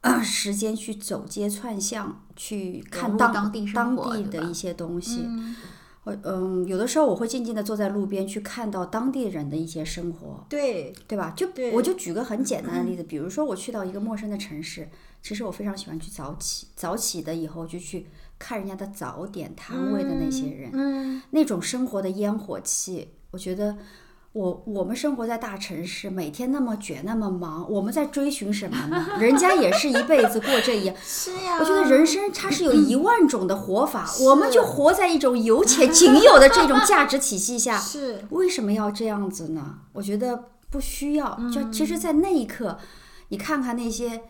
呃，时间去走街串巷，去看当当地的一些东西。嗯，我嗯，有的时候我会静静的坐在路边，去看到当地人的一些生活。对，对吧？就我就举个很简单的例子，*clears throat* 比如说我去到一个陌生的城市，其实我非常喜欢去早起，早起的以后就去看人家的早点摊位的那些人，嗯，那种生活的烟火气，我觉得。我我们生活在大城市，每天那么卷那么忙，我们在追寻什么呢？人家也是一辈子过这一，是呀。我觉得人生它是有一万种的活法，我们就活在一种有且仅有的这种价值体系下，*laughs* 是为什么要这样子呢？我觉得不需要。就其实，在那一刻，你看看那些，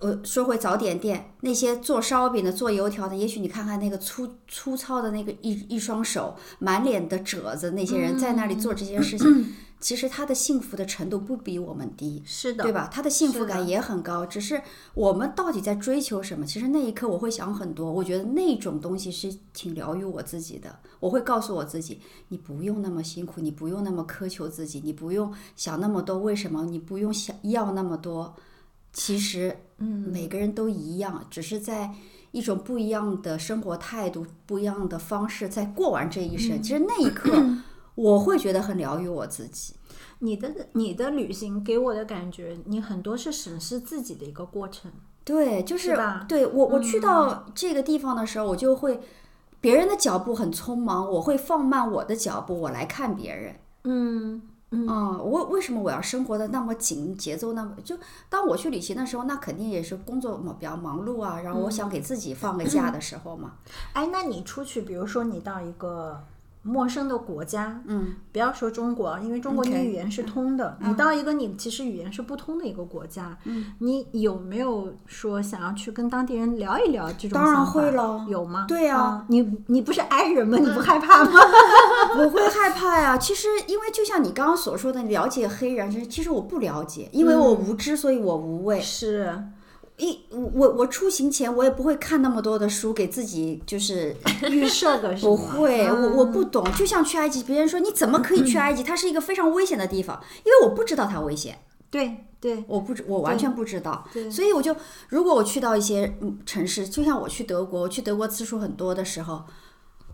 呃，说回早点店，那些做烧饼的、做油条的，也许你看看那个粗粗糙的那个一一双手，满脸的褶子，那些人在那里做这些事情，其实他的幸福的程度不比我们低。是的，对？吧？他的幸福感也很高，只是我们到底在追求什么？其实那一刻我会想很多，我觉得那种东西是挺疗愈我自己的。我会告诉我自己，你不用那么辛苦，你不用那么苛求自己，你不用想那么多为什么，你不用想要那么多。其实，嗯，每个人都一样，只是在一种不一样的生活态度、不一样的方式在过完这一生。其实那一刻，*clears throat* 我会觉得很疗愈我自己。你的你的旅行给我的感觉，你很多是审视自己的一个过程。对，就是是对我我去到这个地方的时候，我就会别人的脚步很匆忙，我会放慢我的脚步，我来看别人。嗯嗯嗯，我为什么我要生活的那么紧，节奏那么就？当我去旅行的时候，那肯定也是工作嘛比较忙碌啊，然后我想给自己放个假的时候嘛。*clears throat* 哎，那你出去，比如说你到一个陌生的国家，嗯，不要说中国，因为中国你语言是通的。你到一个你其实语言是不通的一个国家，嗯，你有没有说想要去跟当地人聊一聊这种当然会了有吗？对呀啊你你不是 i 人吗？你不害怕吗？*laughs* 我会害怕呀。其实，因为就像你刚刚所说的，你了解黑人，其实我不了解，因为我无知，所以我无畏。是，一我我出行前我也不会看那么多的书，给自己就是 *laughs* 预设不吗会，我我嗯不懂。就像去埃及，别人说你怎么可以去埃及？它是一个非常危险的地方，因为我不知道它危险，对对我不知我完全不知道。对所以我就如果我去到一些嗯城市，就像我去德国，我去德国次数很多的时候，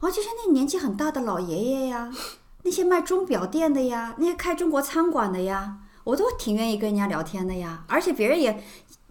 哦，就像那年纪很大的老爷爷呀，那些卖钟表店的呀，那些开中国餐馆的呀，我都挺愿意跟人家聊天的呀。而且别人也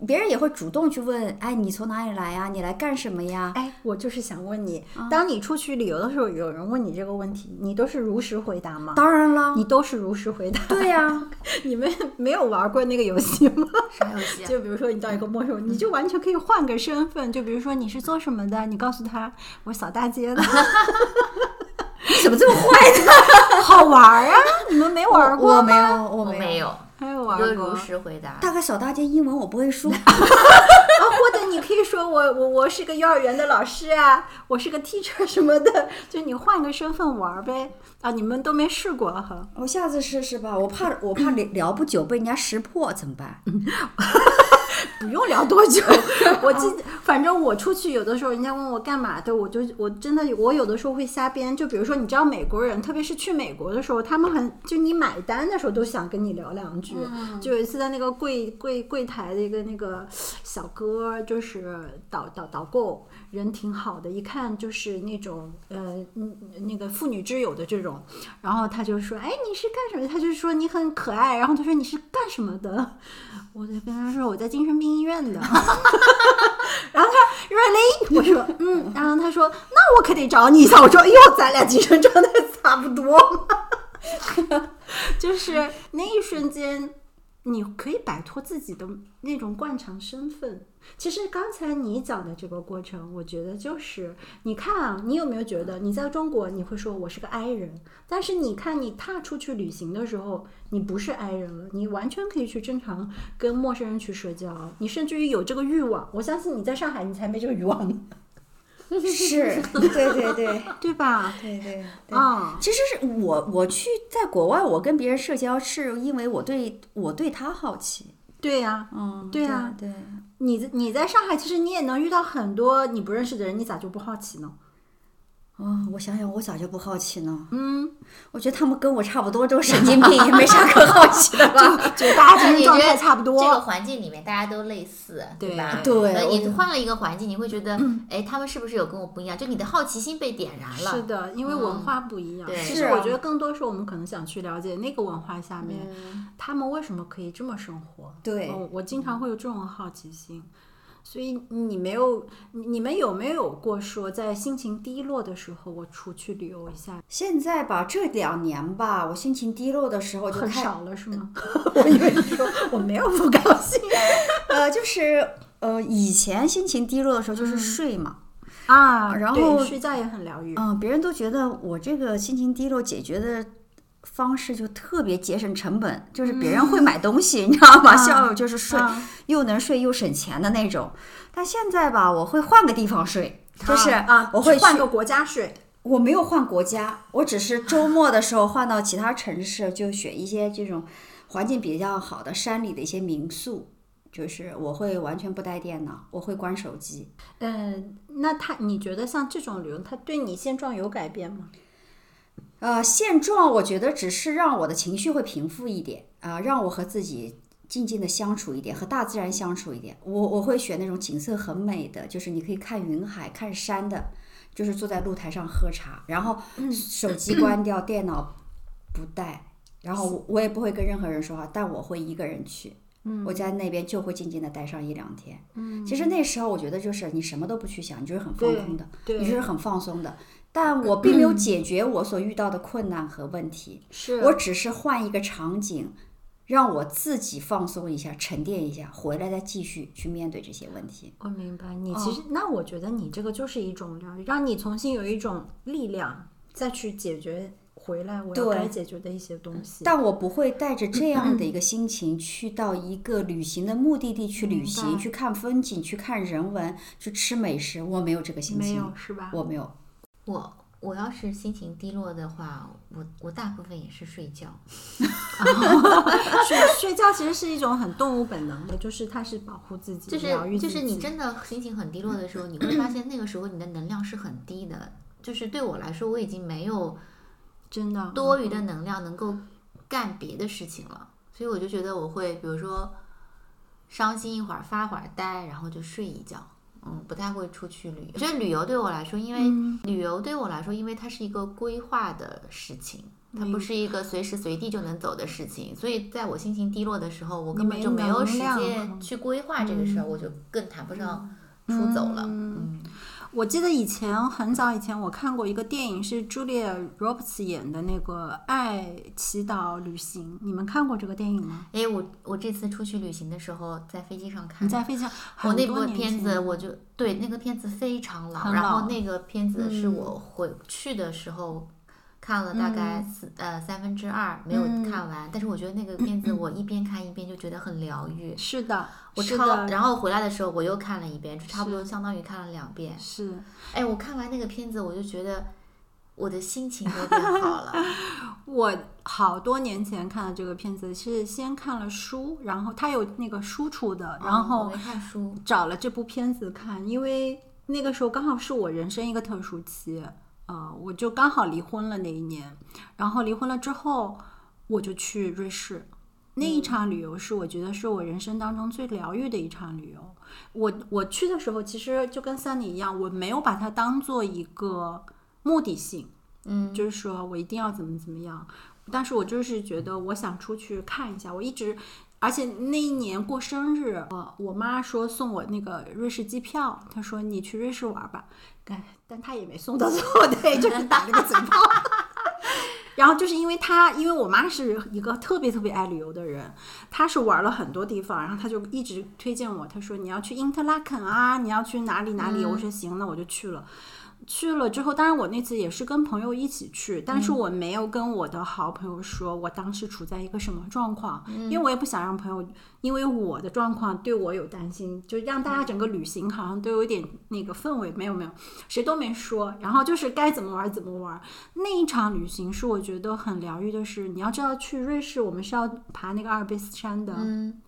别人也会主动去问，哎，你从哪里来呀？你来干什么呀？哎，我就是想问你，啊当你出去旅游的时候，有人问你这个问题，你都是如实回答吗？当然了，你都是如实回答。对呀、*laughs* 你们没有玩过那个游戏吗？啥游戏啊？就比如说你到一个陌生，你就完全可以换个身份，就比如说你是做什么的，你告诉他我扫大街的，*laughs* 你怎么这么坏呢？*laughs* 好玩啊！你们没玩过吗？我没有，我没有。还有我玩过如。实回答。大概小大街英文我不会说，*laughs* 啊，或者你可以说我我我是个幼儿园的老师啊，我是个 teacher 什么的，就你换个身份玩儿呗。啊，你们都没试过哈？我下次试试吧。我怕我怕聊聊不久被人家识破怎么办？*laughs* *laughs* 不用聊多久，*laughs* 我记得，反正我出去有的时候，人家问我干嘛的，我就我真的我有的时候会瞎编。就比如说，你知道美国人，特别是去美国的时候，他们很就你买单的时候都想跟你聊两句。就有一次在那个柜柜柜台的一个那个小哥，就是导导导购，人挺好的，一看就是那种呃嗯那个妇女之友的这种。然后他就说：“哎，你是干什么？”他就说你很可爱。然后他说你是干什么的？*laughs* 我就跟他说我在精神病医院的。*laughs* 然后他 really，我说嗯，然后他说那我可得找你一下。我说哎呦，咱俩精神状态差不多嘛。*laughs* 就是那一瞬间，你可以摆脱自己的那种惯常身份。其实刚才你讲的这个过程，我觉得就是你看啊，你有没有觉得你在中国你会说我是个 i 人，但是你看你踏出去旅行的时候，你不是 i 人了，你完全可以去正常跟陌生人去社交，你甚至于有这个欲望。我相信你在上海你才没这个欲望呢，是，对对对 *laughs* 对吧？对对对。啊、其实是我我去在国外，我跟别人社交是因为我对我对他好奇。对呀、嗯，对啊对。你在你在上海，其实你也能遇到很多你不认识的人，你咋就不好奇呢？哦，我想想，我咋就不好奇呢？嗯，我觉得他们跟我差不多，都是神经病，也没啥可好奇的吧？觉得大家精神状态差不多。这个环境里面大家都类似，对吧？对那你我换了一个环境，你会觉得，哎，他们是不是有跟我不一样？就你的好奇心被点燃了。是的，因为文化不一样。对其实我觉得更多是我们可能想去了解那个文化下面，嗯他们为什么可以这么生活。对嗯我经常会有这种好奇心。所以你没有，你你们有没有过说在心情低落的时候，我出去旅游一下？现在吧，这两年吧，我心情低落的时候就很，少了是吗？*laughs* 我以为你说我没有不高兴 *laughs* 呃，就是呃，以前心情低落的时候就是睡嘛，啊。然后睡觉也很疗愈。嗯，别人都觉得我这个心情低落解决的方式就特别节省成本，就是别人会买东西，你知道吗？效果就是睡，啊又能睡又省钱的那种。但现在吧，我会换个地方睡，就是啊，我会换个国家睡。我没有换国家，我只是周末的时候换到其他城市，就选一些这种环境比较好的山里的一些民宿。就是我会完全不带电脑，我会关手机。嗯，那他你觉得像这种旅游，他对你现状有改变吗？呃，现状我觉得只是让我的情绪会平复一点啊、让我和自己静静的相处一点，和大自然相处一点。我我会选那种景色很美的，就是你可以看云海、看山的，就是坐在露台上喝茶，然后手机关掉，电脑不带，然后我我也不会跟任何人说话，但我会一个人去。我在那边就会静静的待上一两天。嗯，其实那时候我觉得就是你什么都不去想，你就是很放空的，你就是很放松的。但我并没有解决我所遇到的困难和问题，是我只是换一个场景，让我自己放松一下、沉淀一下，回来再继续去面对这些问题。我明白你其实，那我觉得你这个就是一种疗愈，让你重新有一种力量，再去解决回来我要该解决的一些东西。但我不会带着这样的一个 *clears throat* 心情去到一个旅行的目的地去旅行，去看风景，去看人文，去吃美食。我没有这个心情没情，有是吧？我没有。我我要是心情低落的话，我我大部分也是睡觉。*laughs* 睡睡觉其实是一种很动物本能的，就是它是保护自己、就是。就是你真的心情很低落的时候，你会发现那个时候你的能量是很低的。就是对我来说，我已经没有真的多余的能量能够干别的事情了，所以我就觉得我会，比如说伤心一会儿，发会儿呆，然后就睡一觉。嗯，不太会出去旅游。我觉得旅游对我来说，因为、嗯旅游对我来说，因为它是一个规划的事情，它不是一个随时随地就能走的事情。所以在我心情低落的时候，我根本就没有时间去规划这个事儿，我就更谈不上出走了。嗯，我记得以前很早以前我看过一个电影，是 Julia Roberts 演的那个《爱祈祷旅行》，你们看过这个电影吗？哎，我我这次出去旅行的时候，在飞机上看。你在飞机上，我那部片子，我就对那个片子非常老，很然后那个片子是嗯我回去的时候看了大概四、呃三分之二没有看完，但是我觉得那个 *clears throat* 片子我一边看一边就觉得很疗愈。是的，我超，然后回来的时候我又看了一遍，就差不多相当于看了两遍。是哎，我看完那个片子，我就觉得我的心情都变好了。*laughs* 我好多年前看的这个片子，是先看了书，然后它有那个书出的，然后没看书，找了这部片子看，因为那个时候刚好是我人生一个特殊期，呃，我就刚好离婚了那一年，然后离婚了之后，我就去瑞士。那一场旅游是我觉得是我人生当中最疗愈的一场旅游。我我去的时候，其实就跟 Sunny 一样，我没有把它当做一个目的性，嗯，就是说我一定要怎么怎么样。但是我就是觉得我想出去看一下，我一直，而且那一年过生日，我我妈说送我那个瑞士机票，她说你去瑞士玩吧，但但他也没送到最后，*laughs* 对，就是打了个嘴炮。*laughs* 然后就是因为他，因为我妈是一个特别特别爱旅游的人，她是玩了很多地方，然后她就一直推荐我，她说你要去因特拉肯啊，你要去哪里哪里，我说行，那我就去了。去了之后，当然我那次也是跟朋友一起去，但是我没有跟我的好朋友说我当时处在一个什么状况，因为我也不想让朋友因为我的状况对我有担心，就让大家整个旅行好像都有点那个氛围，没有没有，谁都没说，然后就是该怎么玩怎么玩。那一场旅行是我觉得很疗愈的是，你要知道去瑞士我们是要爬那个阿尔卑斯山的，嗯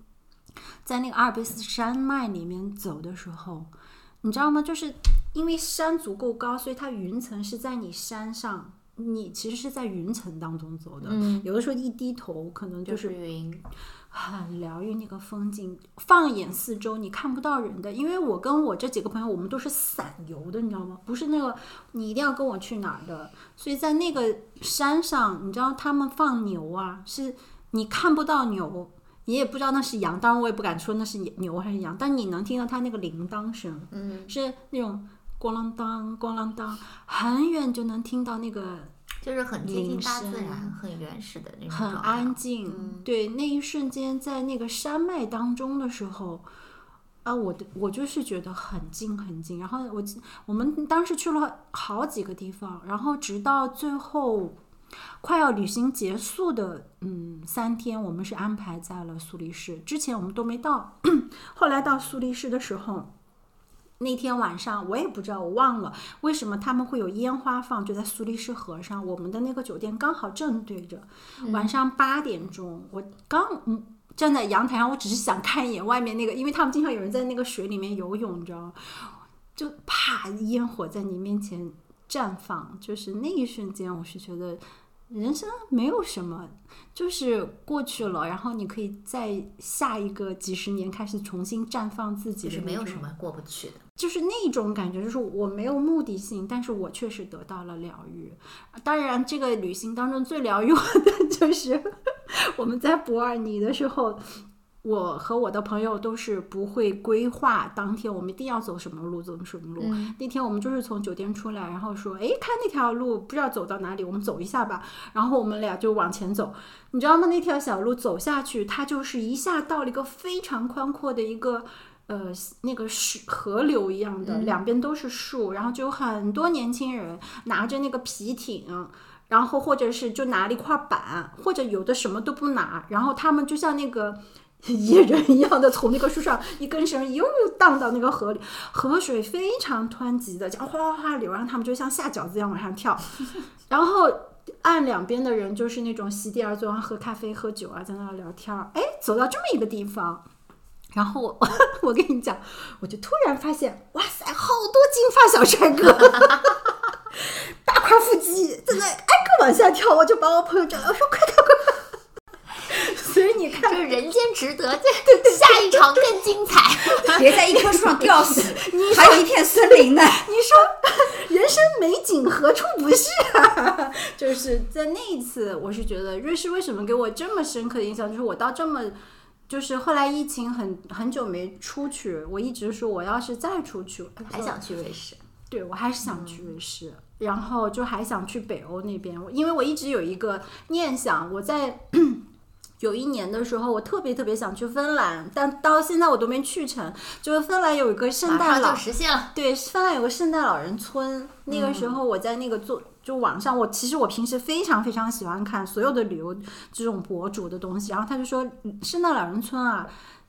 在那个阿尔卑斯山脉里面走的时候，你知道吗？就是因为山足够高，所以它云层是在你山上，你其实是在云层当中走的。嗯有的时候一低头，可能就就是是云，很疗愈那个风景。放眼四周，你看不到人的，因为我跟我这几个朋友，我们都是散游的，你知道吗？不是那个你一定要跟我去哪儿的。所以在那个山上，你知道他们放牛啊，是你看不到牛。你也不知道那是羊，当然我也不敢说那是牛还是羊，但你能听到它那个铃铛声，嗯，是那种咣啷当咣啷当，很远就能听到那个就是很接近大自然，很原始的那种很安静。嗯对，那一瞬间在那个山脉当中的时候，啊，我的我就是觉得很近很近。然后我我们当时去了好几个地方，然后直到最后快要旅行结束的嗯三天，我们是安排在了苏黎世。之前我们都没到，*coughs* 后来到苏黎世的时候。那天晚上我也不知道，我忘了为什么他们会有烟花放，就在苏黎世河上。我们的那个酒店刚好正对着，晚上八点钟，我刚嗯站在阳台上，我只是想看一眼外面那个，因为他们经常有人在那个水里面游泳，你知道吗？就啪，烟火在你面前绽放，就是那一瞬间，我是觉得人生没有什么，就是过去了，然后你可以在下一个几十年开始重新绽放自己是没有什么过不去的。就是那种感觉，就是我没有目的性，但是我确实得到了疗愈。当然，这个旅行当中最疗愈我的 *laughs* 就是我们在博尔尼的时候，我和我的朋友都是不会规划当天我们一定要走什么路，走什么路。那天我们就是从酒店出来，然后说，哎，看那条路不知道走到哪里，我们走一下吧。然后我们俩就往前走，你知道吗？那条小路走下去，它就是一下到了一个非常宽阔的一个。呃，那个水河流一样的，两边都是树，然后就有很多年轻人拿着那个皮艇，然后或者是就拿了一块板，或者有的什么都不拿，然后他们就像那个 *laughs* 野人一样的从那个树上一根绳又荡到那个河里，河水非常湍急的，这样哗哗哗流，然后他们就像下饺子一样往上跳，*laughs* 然后岸两边的人就是那种席地而坐，喝咖啡、喝酒啊，在那儿聊天儿。哎，走到这么一个地方。然后我 *laughs* 我跟你讲，我就突然发现，哇塞，好多金发小帅哥，*laughs* 大块腹肌在那挨个往下跳，我就把我朋友叫来，我说快看快看。*laughs* 所以你看就，是人间值得，这下一场更精彩。别在一棵树上吊死，你还有一片森林呢。你说人生美景何处不是啊？就是在那一次，我是觉得瑞士为什么给我这么深刻的印象，就是我到这么。就是后来疫情很很久没出去，我一直说我要是再出去，还想去瑞士，对我还是想去瑞士，然后就还想去北欧那边，因为我一直有一个念想，我在 *clears throat* 有一年的时候，我特别特别想去芬兰，但到现在我都没去成。就是芬兰有一个圣诞老实现了。对，芬兰有个圣诞老人村，那个时候我在那个做就网上，我其实我平时非常非常喜欢看所有的旅游这种博主的东西，然后他就说，嗯圣诞老人村啊。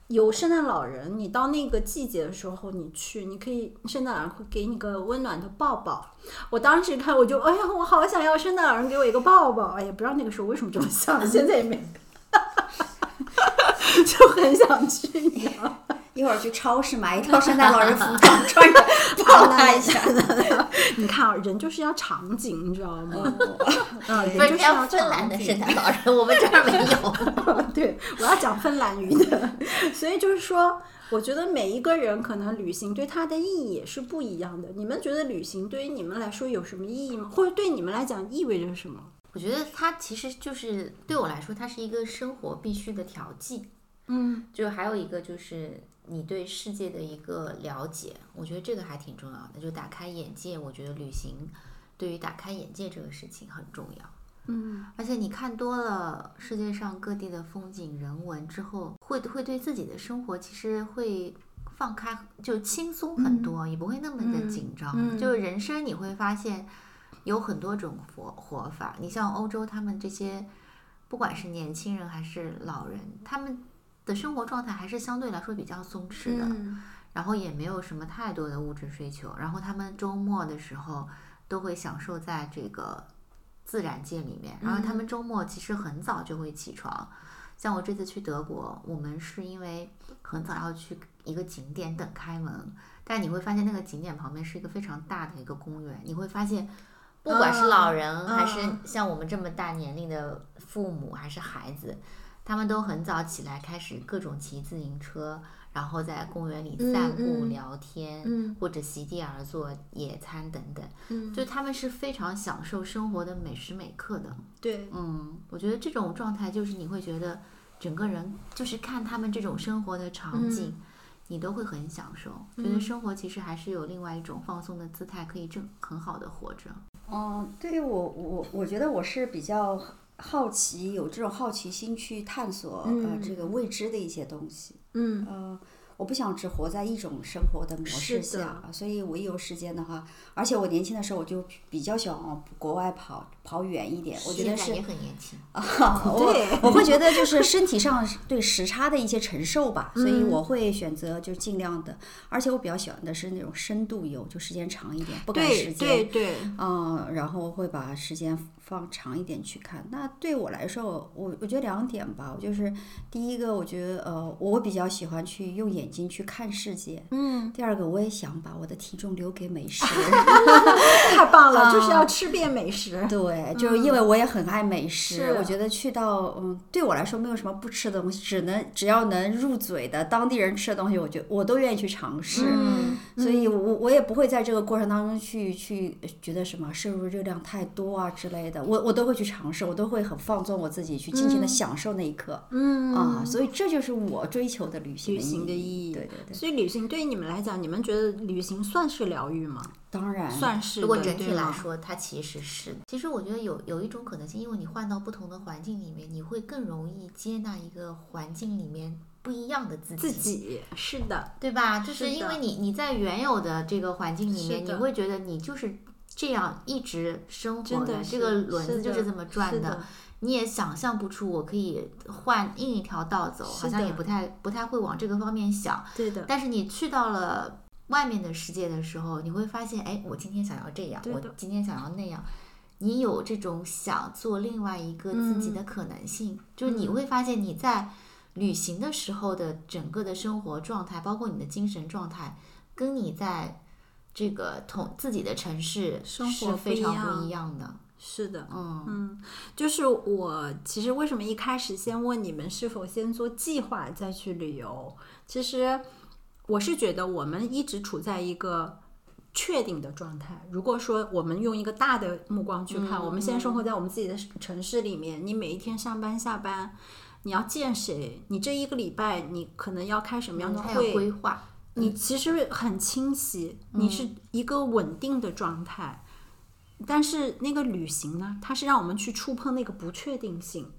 有圣诞老人，你到那个季节的时候你去，你可以圣诞老人会给你个温暖的抱抱。我当时看我就，哎呀，我好想要圣诞老人给我一个抱抱。哎呀，不知道那个时候为什么这么想，现在也没，*laughs* 就很想去，你知道吗？一会儿去超市买一套圣诞老人服装，穿着 *laughs* 抱他一下。你看啊，人就是要场景，你知道吗？嗯，人就是是要要芬兰的圣诞老人，我们这儿没有。*laughs* 对，我要讲芬兰语的，所以就是说，我觉得每一个人可能旅行对他的意义也是不一样的。你们觉得旅行对于你们来说有什么意义吗？或者对你们来讲意味着什么？我觉得它其实就是对我来说，它是一个生活必须的调剂。嗯就还有一个就是你对世界的一个了解，我觉得这个还挺重要的，就打开眼界。我觉得旅行对于打开眼界这个事情很重要。嗯而且你看多了世界上各地的风景人文之后，会会对自己的生活其实会放开，就轻松很多，也不会那么的紧张。嗯就是人生你会发现有很多种活活法。你像欧洲他们这些，不管是年轻人还是老人，他们的生活状态还是相对来说比较松弛的。嗯然后也没有什么太多的物质追求，然后他们周末的时候都会享受在这个自然界里面，然后他们周末其实很早就会起床。像我这次去德国，我们是因为很早要去一个景点等开门，但你会发现那个景点旁边是一个非常大的一个公园，你会发现。不管是老人还是嗯像我们这么大年龄的父母还是孩子，他们都很早起来开始各种骑自行车，然后在公园里散步、聊天，嗯或者席地而坐、野餐等等。嗯，就他们是非常享受生活的每时每刻的。对，嗯，我觉得这种状态就是你会觉得整个人就是看他们这种生活的场景，你都会很享受，觉得生活其实还是有另外一种放松的姿态，可以正很好的活着。嗯，对于我我我觉得我是比较好奇，有这种好奇心去探索、呃嗯这个未知的一些东西。嗯呃，我不想只活在一种生活的模式下，所以我一有时间的话，而且我年轻的时候我就比较喜欢往国外跑，跑远一点。我觉得也很年轻，我 *laughs* 对我会觉得就是身体上对时差的一些承受吧，所以嗯我会选择就尽量的，而且我比较喜欢的是那种深度游，就时间长一点，不赶时间。对对，嗯，然后会把时间放长一点去看。那对我来说，我我觉得两点吧，就是第一个，我觉得呃，我比较喜欢去用眼睛去看世界。嗯，第二个，我也想把我的体重留给美食。*laughs* 太棒了，就是要吃遍美食。对，就是因为我也很爱美食，是我觉得去到嗯，对我来说没有什么不吃的东西，只能只要能入嘴的当地人吃的东西，我觉我都愿意去尝试。嗯所以我，我也不会在这个过程当中去去觉得什么摄入热量太多啊之类的，我我都会去尝试，我都会很放纵我自己，去尽情的享受那一刻、嗯啊。所以这就是我追求的旅行旅行的意意义对对对，所以旅行对于你们来讲，你们觉得旅行算是疗愈吗？当然算是的。如果整体来，说，它其实是。其实我觉得有有一种可能性，因为你换到不同的环境里面，你会更容易接纳一个环境里面不一样的自己。自己是的，对吧？就是是因为你你在原有的这个环境里面，你会觉得你就是这样一直生活真的这个轮子就是这么转是的你也想象不出我可以换另一条道走，好像也不太不太会往这个方面想。对的，但是你去到了外面的世界的时候，你会发现，哎，我今天想要这样，我今天想要那样。你有这种想做另外一个自己的嗯可能性，就是你会发现你在旅行的时候的整个的生活状态，包括你的精神状态，跟你在这个同自己的城市生活非常不一样的。是的。嗯，嗯，就是我其实为什么一开始先问你们是否先做计划再去旅游？其实我是觉得我们一直处在一个确定的状态。如果说我们用一个大的目光去看，我们现在生活在我们自己的城市里面，你每一天上班下班，你要见谁？你这一个礼拜你可能要开什么样的会？规划。你其实很清晰，你是一个稳定的状态。但是那个旅行呢，它是让我们去触碰那个不确定性，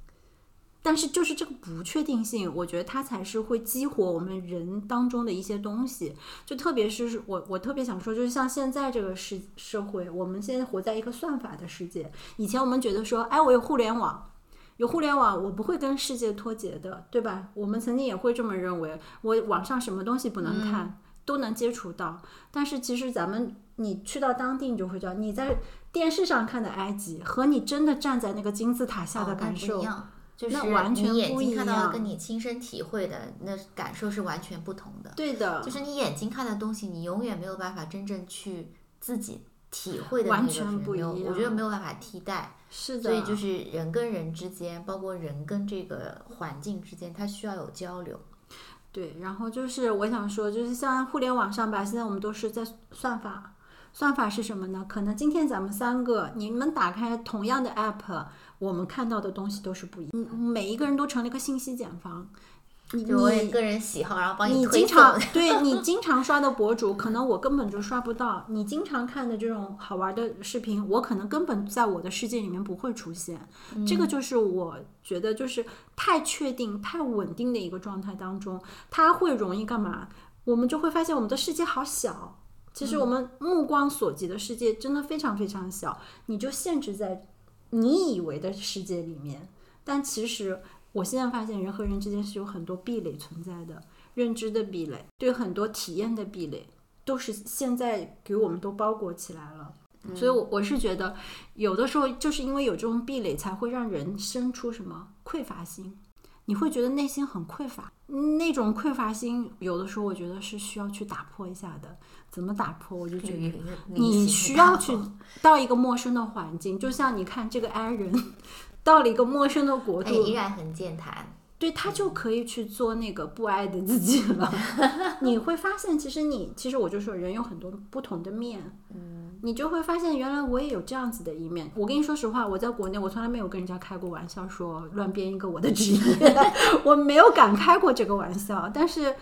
但是就是这个不确定性，我觉得它才是会激活我们人当中的一些东西。就特别是我我特别想说，就是像现在这个世社会，我们现在活在一个算法的世界。以前我们觉得说，哎，我有互联网。有互联网，我不会跟世界脱节的，对吧？我们曾经也会这么认为，我网上什么东西不能看，都能接触到。但是其实咱们，你去到当地，你就会知道，你在电视上看的埃及和你真的站在那个金字塔下的感受，就是那完全你眼不一睛看到的样跟你亲身体会的那感受是完全不同的。对的，就是你眼睛看的东西，你永远没有办法真正去自己体会的那完全不一没有，我觉得没有办法替代。是的，所以就是人跟人之间，包括人跟这个环境之间，它需要有交流。对，然后就是我想说，就是像互联网上吧，现在我们都是在算法。算法是什么呢？可能今天咱们三个，你们打开同样的 app，我们看到的东西都是不一样。嗯每一个人都成了一个信息茧房。你就我你个人喜好，然后帮你推你。经常对你经常刷的博主，可能我根本就刷不到；你经常看的这种好玩的视频，我可能根本在我的世界里面不会出现。这个就是我觉得就是太确定、太稳定的一个状态当中，它会容易干嘛？我们就会发现我们的世界好小。其实我们目光所及的世界真的非常非常小，你就限制在你以为的世界里面，但其实我现在发现人和人之间是有很多壁垒存在的，认知的壁垒，对很多体验的壁垒，都是现在给我们都包裹起来了。所以我，我是觉得，有的时候就是因为有这种壁垒，才会让人生出什么匮乏心。你会觉得内心很匮乏，那种匮乏心，有的时候我觉得是需要去打破一下的。怎么打破？我就觉得你需要去到一个陌生的环境，就像你看这个 i 人 *laughs* 到了一个陌生的国哎，度，依然很健谈。对他就可以去做那个不爱的自己了。*laughs* 你会发现，其实你其实我就说，人有很多不同的面，嗯，你就会发现原来我也有这样子的一面。我跟你说实话，我在国内我从来没有跟人家开过玩笑，说乱编一个我的职业，*laughs* 我没有敢开过这个玩笑，但是。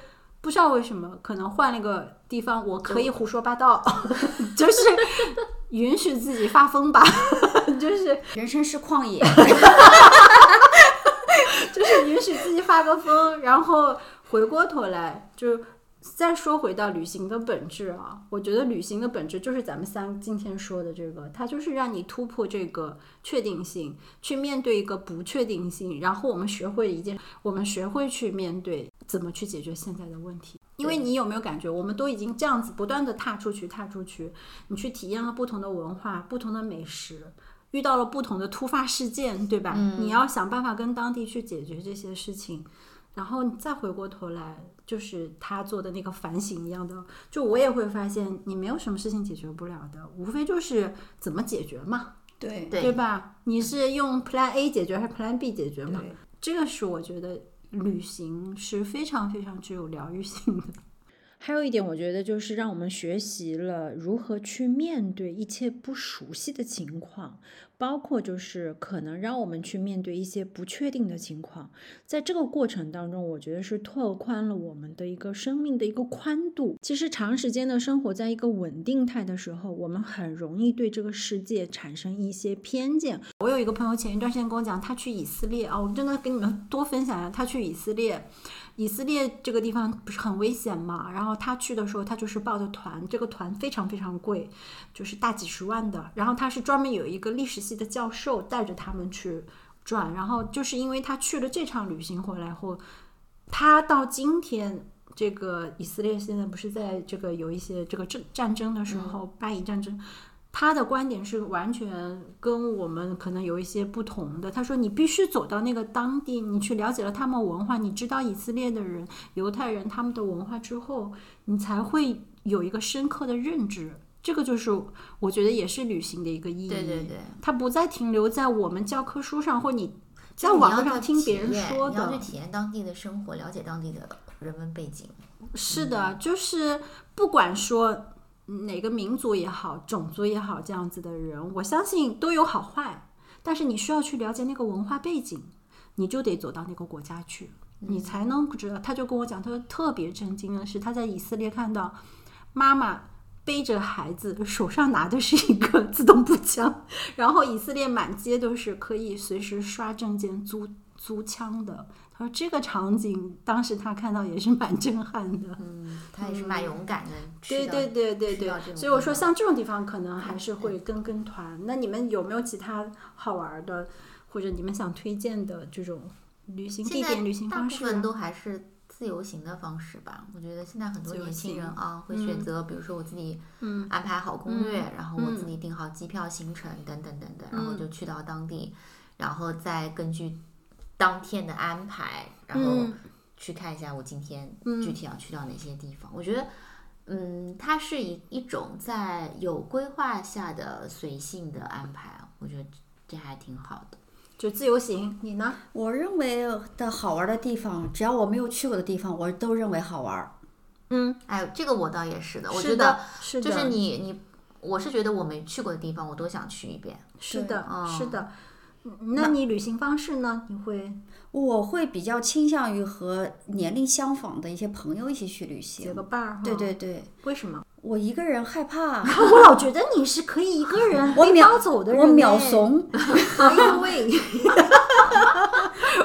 不知道为什么，可能换了一个地方，我可以胡说八道，*laughs* 就是允许自己发疯吧，*laughs* 就是人生是旷野，*laughs* 就是允许自己发个疯，然后回过头来就再说回到旅行的本质啊。我觉得旅行的本质就是咱们三今天说的这个，它就是让你突破这个确定性，去面对一个不确定性，然后我们学会一件，我们学会去面对怎么去解决现在的问题。因为你有没有感觉，我们都已经这样子不断的踏出去，踏出去，你去体验了不同的文化、不同的美食，遇到了不同的突发事件，对吧？你要想办法跟当地去解决这些事情，然后你再回过头来，就是他做的那个反省一样的，就我也会发现，你没有什么事情解决不了的，无非就是怎么解决嘛，对对对吧？你是用 Plan A 解决还是 Plan B 解决嘛？这个是我觉得旅行是非常非常具有疗愈性的。还有一点，我觉得就是让我们学习了如何去面对一切不熟悉的情况，包括就是可能让我们去面对一些不确定的情况。在这个过程当中，我觉得是拓宽了我们的一个生命的一个宽度。其实长时间的生活在一个稳定态的时候，我们很容易对这个世界产生一些偏见。我有一个朋友前一段时间跟我讲，他去以色列啊，我真的跟你们多分享一下，他去以色列。以色列这个地方不是很危险嘛？然后他去的时候，他就是报的团，这个团非常非常贵，就是大几十万的。然后他是专门有一个历史系的教授带着他们去转。然后就是因为他去了这场旅行回来后，他到今天，这个以色列现在不是在这个有一些这个战战争的时候，巴以战争。他的观点是完全跟我们可能有一些不同的。他说：“你必须走到那个当地，你去了解了他们文化，你知道以色列的人、犹太人他们的文化之后，你才会有一个深刻的认知。这个就是我觉得也是旅行的一个意义。对对对，它不再停留在我们教科书上，或你在网络上听别人说你要去。体验当地的生活，了解当地的人文背景。是的，就是不管说哪个民族也好，种族也好，这样子的人，我相信都有好坏。但是你需要去了解那个文化背景，你就得走到那个国家去，你才能知道。他就跟我讲，他说特别震惊的是，他在以色列看到妈妈背着孩子，手上拿的是一个自动步枪，然后以色列满街都是可以随时刷证件、租租枪的。他说这个场景当时他看到也是蛮震撼的。嗯，他也是蛮勇敢的。对对对对对所以我说像这种地方可能还是会跟跟团。那你们有没有其他好玩的，或者你们想推荐的这种旅行地点、旅行方式啊？部分都还是自由行的方式吧。我觉得现在很多年轻人啊，会选择，比如说我自己嗯安排好攻略，嗯然后我自己订好机票、行程等等等等，然后就去到当地，然后再根据当天的安排，然后嗯去看一下我今天嗯具体要去到哪些地方。我觉得。嗯，它是一一种在有规划下的随性的安排啊，我觉得这还挺好的。就自由行，你呢？我认为的好玩的地方，只要我没有去过的地方，我都认为好玩儿。嗯，哎，这个我倒也是的，我是的觉得是的，就是你你，我是觉得我没去过的地方，我都想去一遍。是的，嗯是的。嗯那你旅行方式呢？你会我会比较倾向于和年龄相仿的一些朋友一起去旅行结行。个伴儿哈？对对对，为什么？我一个人害怕，*laughs* 我老觉得你是可以一个人背 *laughs* 我秒包走的人，我秒。怂。哎呦喂！*laughs*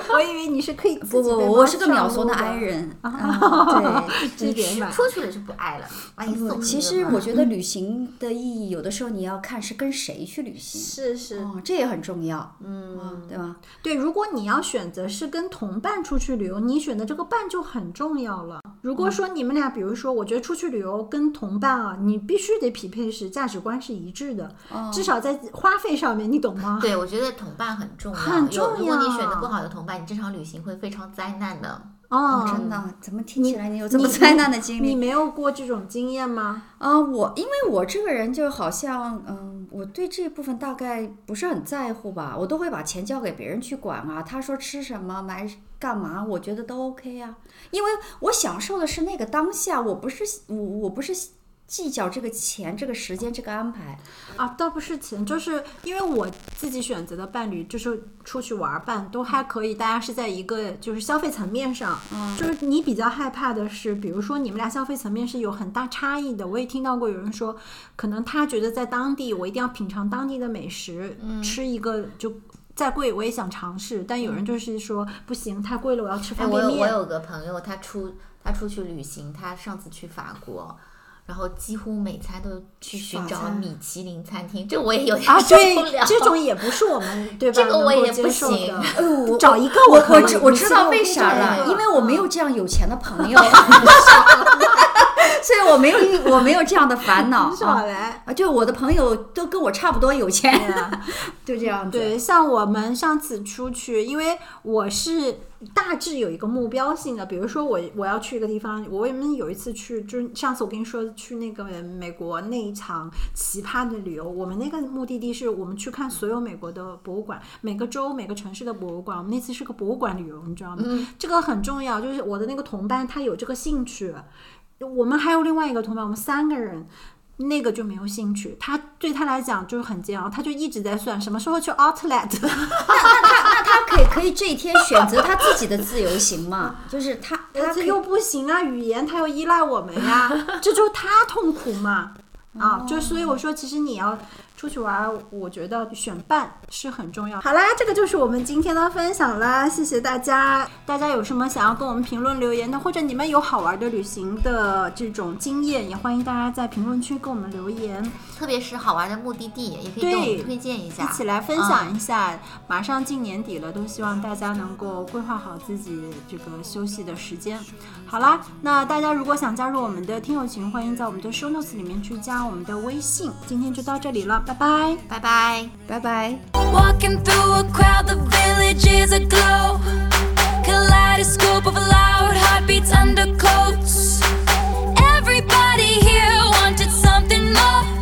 *laughs* 我以为你是可以不不不，我是个上秒怂的路 i 人。*laughs* 啊对，*laughs* 这点吧。出去了就不爱了，把你送不，其实我觉得旅行的意义，有的时候你要看是跟谁去旅行。是是，哦，这也很重要，嗯，对吧？对，如果你要选择是跟同伴出去旅游，你选的这个伴就很重要了。如果说你们俩，比如说，我觉得出去旅游跟同伴啊，你必须得匹配是价值观是一致的，哦至少在花费上面，你懂吗？对，我觉得同伴很重要。很重要如果你选要的不好的同伴，你这场旅行会非常灾难的。哦，真的，怎么听起来你有这么灾难的经历？你没有过这种经验吗？啊，我因为我这个人就好像，嗯，我对这部分大概不是很在乎吧，我都会把钱交给别人去管啊。他说吃什么买干嘛，我觉得都 OK 啊，因为我享受的是那个当下，我不是我我不是计较这个钱、这个时间、这个安排。啊，倒不是钱，就是因为我自己选择的伴侣，就是出去玩儿伴都还可以，大家是在一个就是消费层面上，嗯就是你比较害怕的是，比如说你们俩消费层面是有很大差异的。我也听到过有人说，可能他觉得在当地我一定要品尝当地的美食，吃一个就。再贵我也想尝试，但有人就是说不行，太贵了，我要吃方便面。有我有个朋友，他出他出去旅行，他上次去法国，然后几乎每餐都去寻找米其林餐厅，这我也有点啊，受对不了。，这种也不是我们对 *laughs* 吧？这个我也不行 *laughs* 找一个我我我知道为啥了，因为我没有嗯这样有钱的朋友，*laughs* 所以我没有我没有这样的烦恼 *laughs* 少啊。来。啊，就我的朋友都跟我差不多有钱，就这样子。对，像我们上次出去，因为我是大致有一个目标性的，比如说我我要去一个地方，我们有一次去，就是上次我跟你说去那个美国那一场奇葩的旅游，我们那个目的地是我们去看所有美国的博物馆，每个州每个城市的博物馆，我们那次是个博物馆旅游，你知道吗？这个很重要，就是我的那个同伴他有这个兴趣，我们还有另外一个同伴，我们三个人。那个就没有兴趣，他对他来讲就是很煎熬，他就一直在算什么时候去 Outlet，那他那他可以可以这一天选择他自己的自由行嘛？*laughs* 就是他他又不行啊，语言他又依赖我们呀，这就是他痛苦嘛。啊，就所以我说，其实你要出去玩，我觉得选伴是很重要。好啦，这个就是我们今天的分享啦，谢谢大家。大家有什么想要跟我们评论留言的，或者你们有好玩的旅行的这种经验，也欢迎大家在评论区跟我们留言。特别是好玩的目的地也可以给我们推荐一下一起来分享一下马上近年底了都希望大家能够规划好自己这个休息的时间好啦那大家如果想加入我们的听友群欢迎在我们的 show notes 里面去加我们的微信今天就到这里了拜拜拜拜拜拜 walking through a crowd the village is aglow kaleidoscope of loud heartbeats under coats everybody here wanted something more